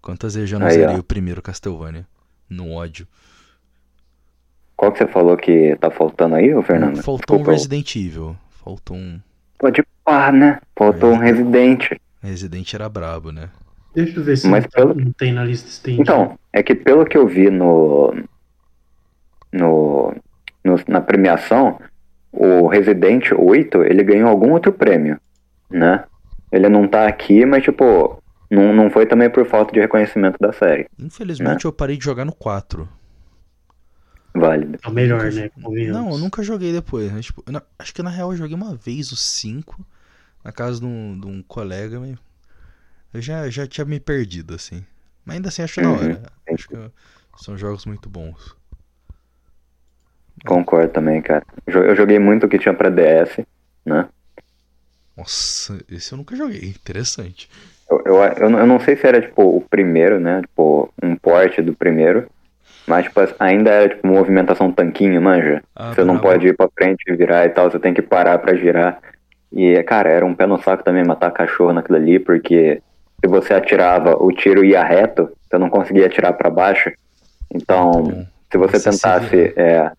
Quantas vezes eu não Aí, zerei ó. o primeiro Castlevania? No ódio. Qual que você falou que tá faltando aí, ô Fernando? Faltou um Desculpa, Resident Evil. Faltou um. Pode pá, né? Faltou um Resident. Resident era brabo, né? Deixa eu ver se Mas não, pelo- não tem na lista estendida. Então, é que pelo que eu vi no, no, no- na premiação, o Resident 8, ele ganhou algum outro prêmio, né? Ele não tá aqui, mas tipo, não, não foi também por falta de reconhecimento da série. Infelizmente eu parei de jogar no 4. Válido. É o melhor, Nunca- né? Não, eu nunca joguei depois. né? Tipo, na- acho que na real eu joguei uma vez o 5 na casa de um, de um colega, mas eu já, já tinha me perdido, assim. Mas ainda assim acho da Uhum, hora. Acho que são jogos muito bons. Concordo também, cara. Eu joguei muito o que tinha pra DS, né? Nossa, esse eu nunca joguei. Interessante. Eu, eu, eu, não- eu não sei se era, tipo, o primeiro, né? Tipo, um porte do primeiro. Mas, tipo, ainda era, tipo, movimentação tanquinho, manja? Ah, Você não pode ir pra frente e virar e tal, você tem que parar pra girar. E, cara, era um pé no saco também matar cachorro naquilo ali, porque se você atirava, o tiro ia reto, você não conseguia atirar pra baixo. Então, se você você se tentasse. É,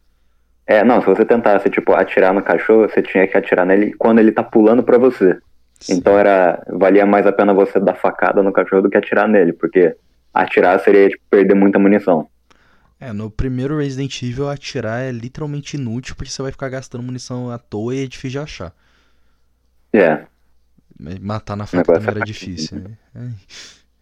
é, não, se você tentasse, tipo, atirar no cachorro, você tinha que atirar nele quando ele tá pulando pra você. sim. Então era. Valia mais a pena você dar facada no cachorro do que atirar nele, porque atirar seria tipo, perder muita munição. É, no primeiro Resident Evil atirar é literalmente inútil porque você vai ficar gastando munição à toa e é difícil de achar. É. Mas Matar na faca também é era difícil, né? Ai,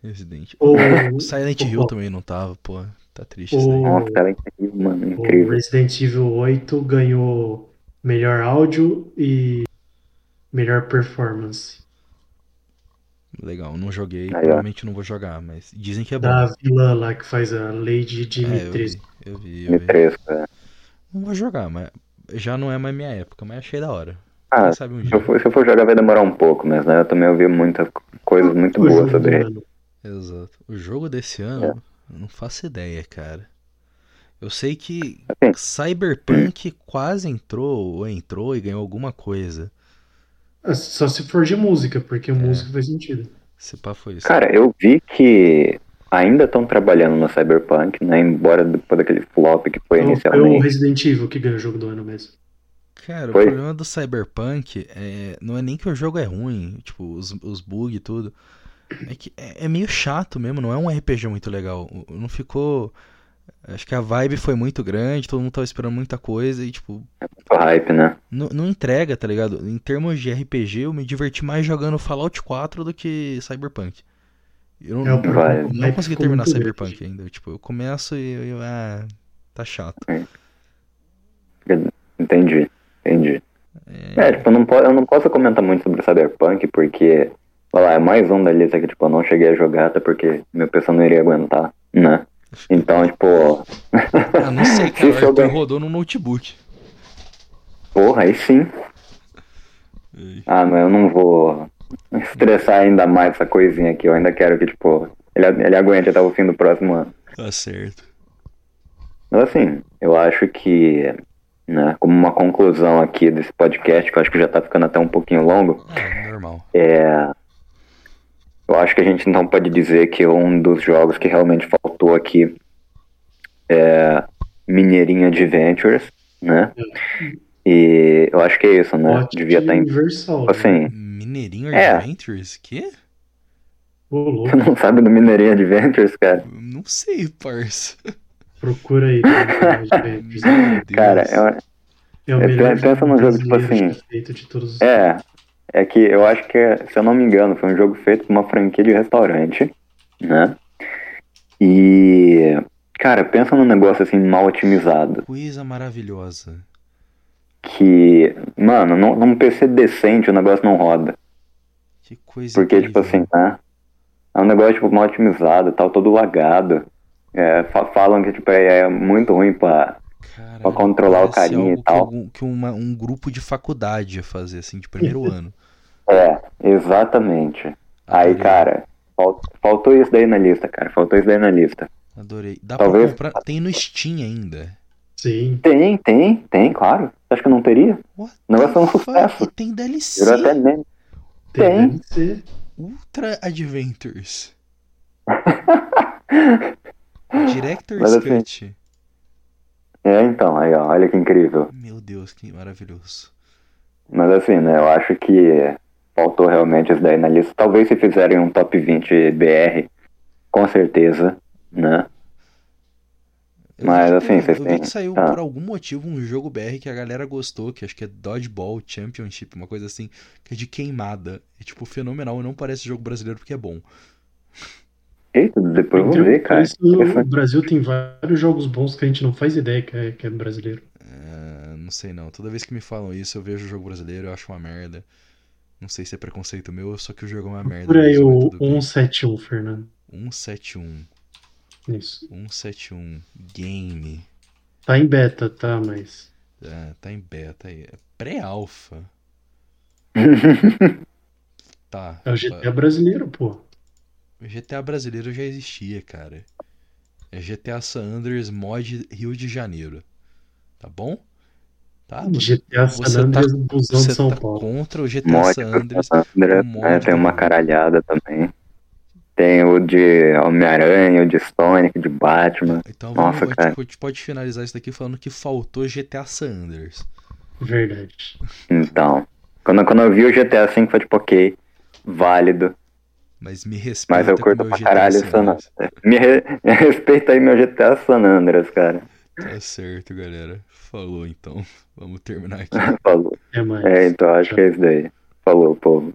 Resident. O, O Silent o- Hill também não tava, pô. Tá triste isso aí. O- Nossa, é incrível, mano. o Incrível. Resident Evil 8 ganhou melhor áudio e melhor performance. Legal, não joguei, Aí, provavelmente não vou jogar, mas dizem que é bom. Da vilã lá que faz a Lady É, eu Dimitrescu. vi, eu vi, eu vi. M3, cara. Não vou jogar, mas já não é mais minha época, mas achei da hora. Ah, Quem sabe um se eu, for, se eu for jogar vai demorar um pouco, mas né, eu também ouvi muitas coisas muito O boas sobre ele. Exato. O jogo desse ano, É. eu não faço ideia, cara. Eu sei que Assim. Cyberpunk quase entrou, ou entrou e ganhou alguma coisa. Ah, Só se for de música, porque É. música faz sentido. Se pá foi isso. Cara, eu vi que ainda estão trabalhando no Cyberpunk, né? Embora depois daquele flop que foi Então, Foi o inicialmente. Resident Evil que ganhou o jogo do ano mesmo. Cara, Foi? o problema do Cyberpunk é, não é nem que o jogo é ruim, tipo, os, os bugs e tudo. É que é, é meio chato mesmo, não é um RPG muito legal. Não ficou. Acho que a vibe foi muito grande, todo mundo tava esperando muita coisa e, tipo, Muito hype, né? não, não entrega, tá ligado? Em termos de RPG, eu me diverti mais jogando Fallout 4 do que Cyberpunk. Eu É, não, o não hype consegui terminar Cyberpunk grande. ainda. Tipo, eu começo e eu, eu- ah, tá chato. Entendi, entendi. É, tipo, eu não, eu não posso comentar muito sobre Cyberpunk, porque, sei lá, é mais um da lista que, tipo, eu não cheguei a jogar, até porque meu PC não iria aguentar, né? Então, tipo, Ah, não sei, Se cara. O souber- Arthur rodou no notebook. porra, aí sim. Ai. Ah, mas eu não vou estressar ainda mais essa coisinha aqui, eu ainda quero que, tipo, ele, ele aguente até o fim do próximo ano. Tá certo. Mas assim, eu acho que, né, como uma conclusão aqui desse podcast, que eu acho que já tá ficando até um pouquinho longo, Ah, normal. É, eu acho que a gente então pode dizer que um dos jogos que realmente faltou aqui é Mineirinho Adventures, né? E eu acho que é isso, né? Devia estar em. universal. né? Assim, Mineirinho É. Adventures? Louco, você não sabe do Mineirinho Adventures, cara? Não sei, parça. Procura aí. cara. Meu Deus. Cara, é, É o É, melhor pensa num jogo, tipo assim, feito de todos os é, é que eu acho que, se eu não me engano, foi um jogo feito por uma franquia de restaurante, né? E, cara, pensa num negócio assim mal otimizado. Coisa maravilhosa. que, mano, num, num PC decente o negócio não roda. Que coisa Porque, tipo incrível. assim, né? É um negócio, tipo, mal otimizado, tal, todo lagado. É, fa- falam que, tipo, é, é muito ruim pra... Caralho, pra controlar o parece carinha e tal. Que, algum- que uma- um grupo de faculdade ia fazer, assim, de primeiro ano. É, exatamente. Aí, Adorei, cara, fal- faltou isso daí na lista, cara. Faltou isso daí na lista. Adorei. Dá talvez- pra comprar. Tem no Steam ainda. Sim. Tem, tem, tem, claro. Você acha que não teria? What O negócio é um sucesso. E tem DLC. Virou até meme. Tem. Tem. DLC. Ultra Adventures. Director's Mas assim- Cut. É, então, aí, ó, olha que incrível. Meu Deus, que maravilhoso. Mas assim, né, eu acho que faltou realmente isso daí na lista. Talvez se fizerem um top 20 BR, com certeza, né? Eu Mas assim, tipo, vocês eu têm. que saiu tá. por algum motivo um jogo BR que a galera gostou, que acho que é Dodgeball Championship, uma coisa assim, que é de queimada. É tipo fenomenal, e não parece jogo brasileiro porque é bom. Eita, depois eu vou ver, cara. isso, o Brasil tem vários jogos bons que a gente não faz ideia que é, que é brasileiro. É, não sei não. Toda vez que me falam isso, eu vejo o jogo brasileiro, eu acho uma merda. Não sei se é preconceito meu, só que o jogo é uma merda. Por aí mas o tudo bem. 171, Fernando. 171. Isso. 171. Game. Tá em beta, tá? Mas. Ah, tá em beta aí. É pré-alpha. Tá. É o GTA brasileiro, pô. O GTA brasileiro já existia, cara. É GTA San Andreas Mod Rio de Janeiro. Tá bom? Tá? Você, GTA você San Andreas, busão você de São tá Paulo. contra o GTA Mod San Andreas. Andreas, o mod né, tem uma caralhada também. Tem o de Homem-Aranha, o de Sonic, de Batman. Então vamos, Nossa, gente, cara. a gente pode finalizar isso daqui falando que faltou GTA San Andreas. Verdade. Então, quando, quando eu vi o GTA V, foi tipo, ok, válido. Mas me respeita Mas eu curto pra caralho San o San Andreas. Me, re- respeita aí meu GTA San Andreas, cara. Tá certo, galera. Falou então. Vamos terminar aqui. Falou. É mais. É, então acho que é isso daí. Falou, povo.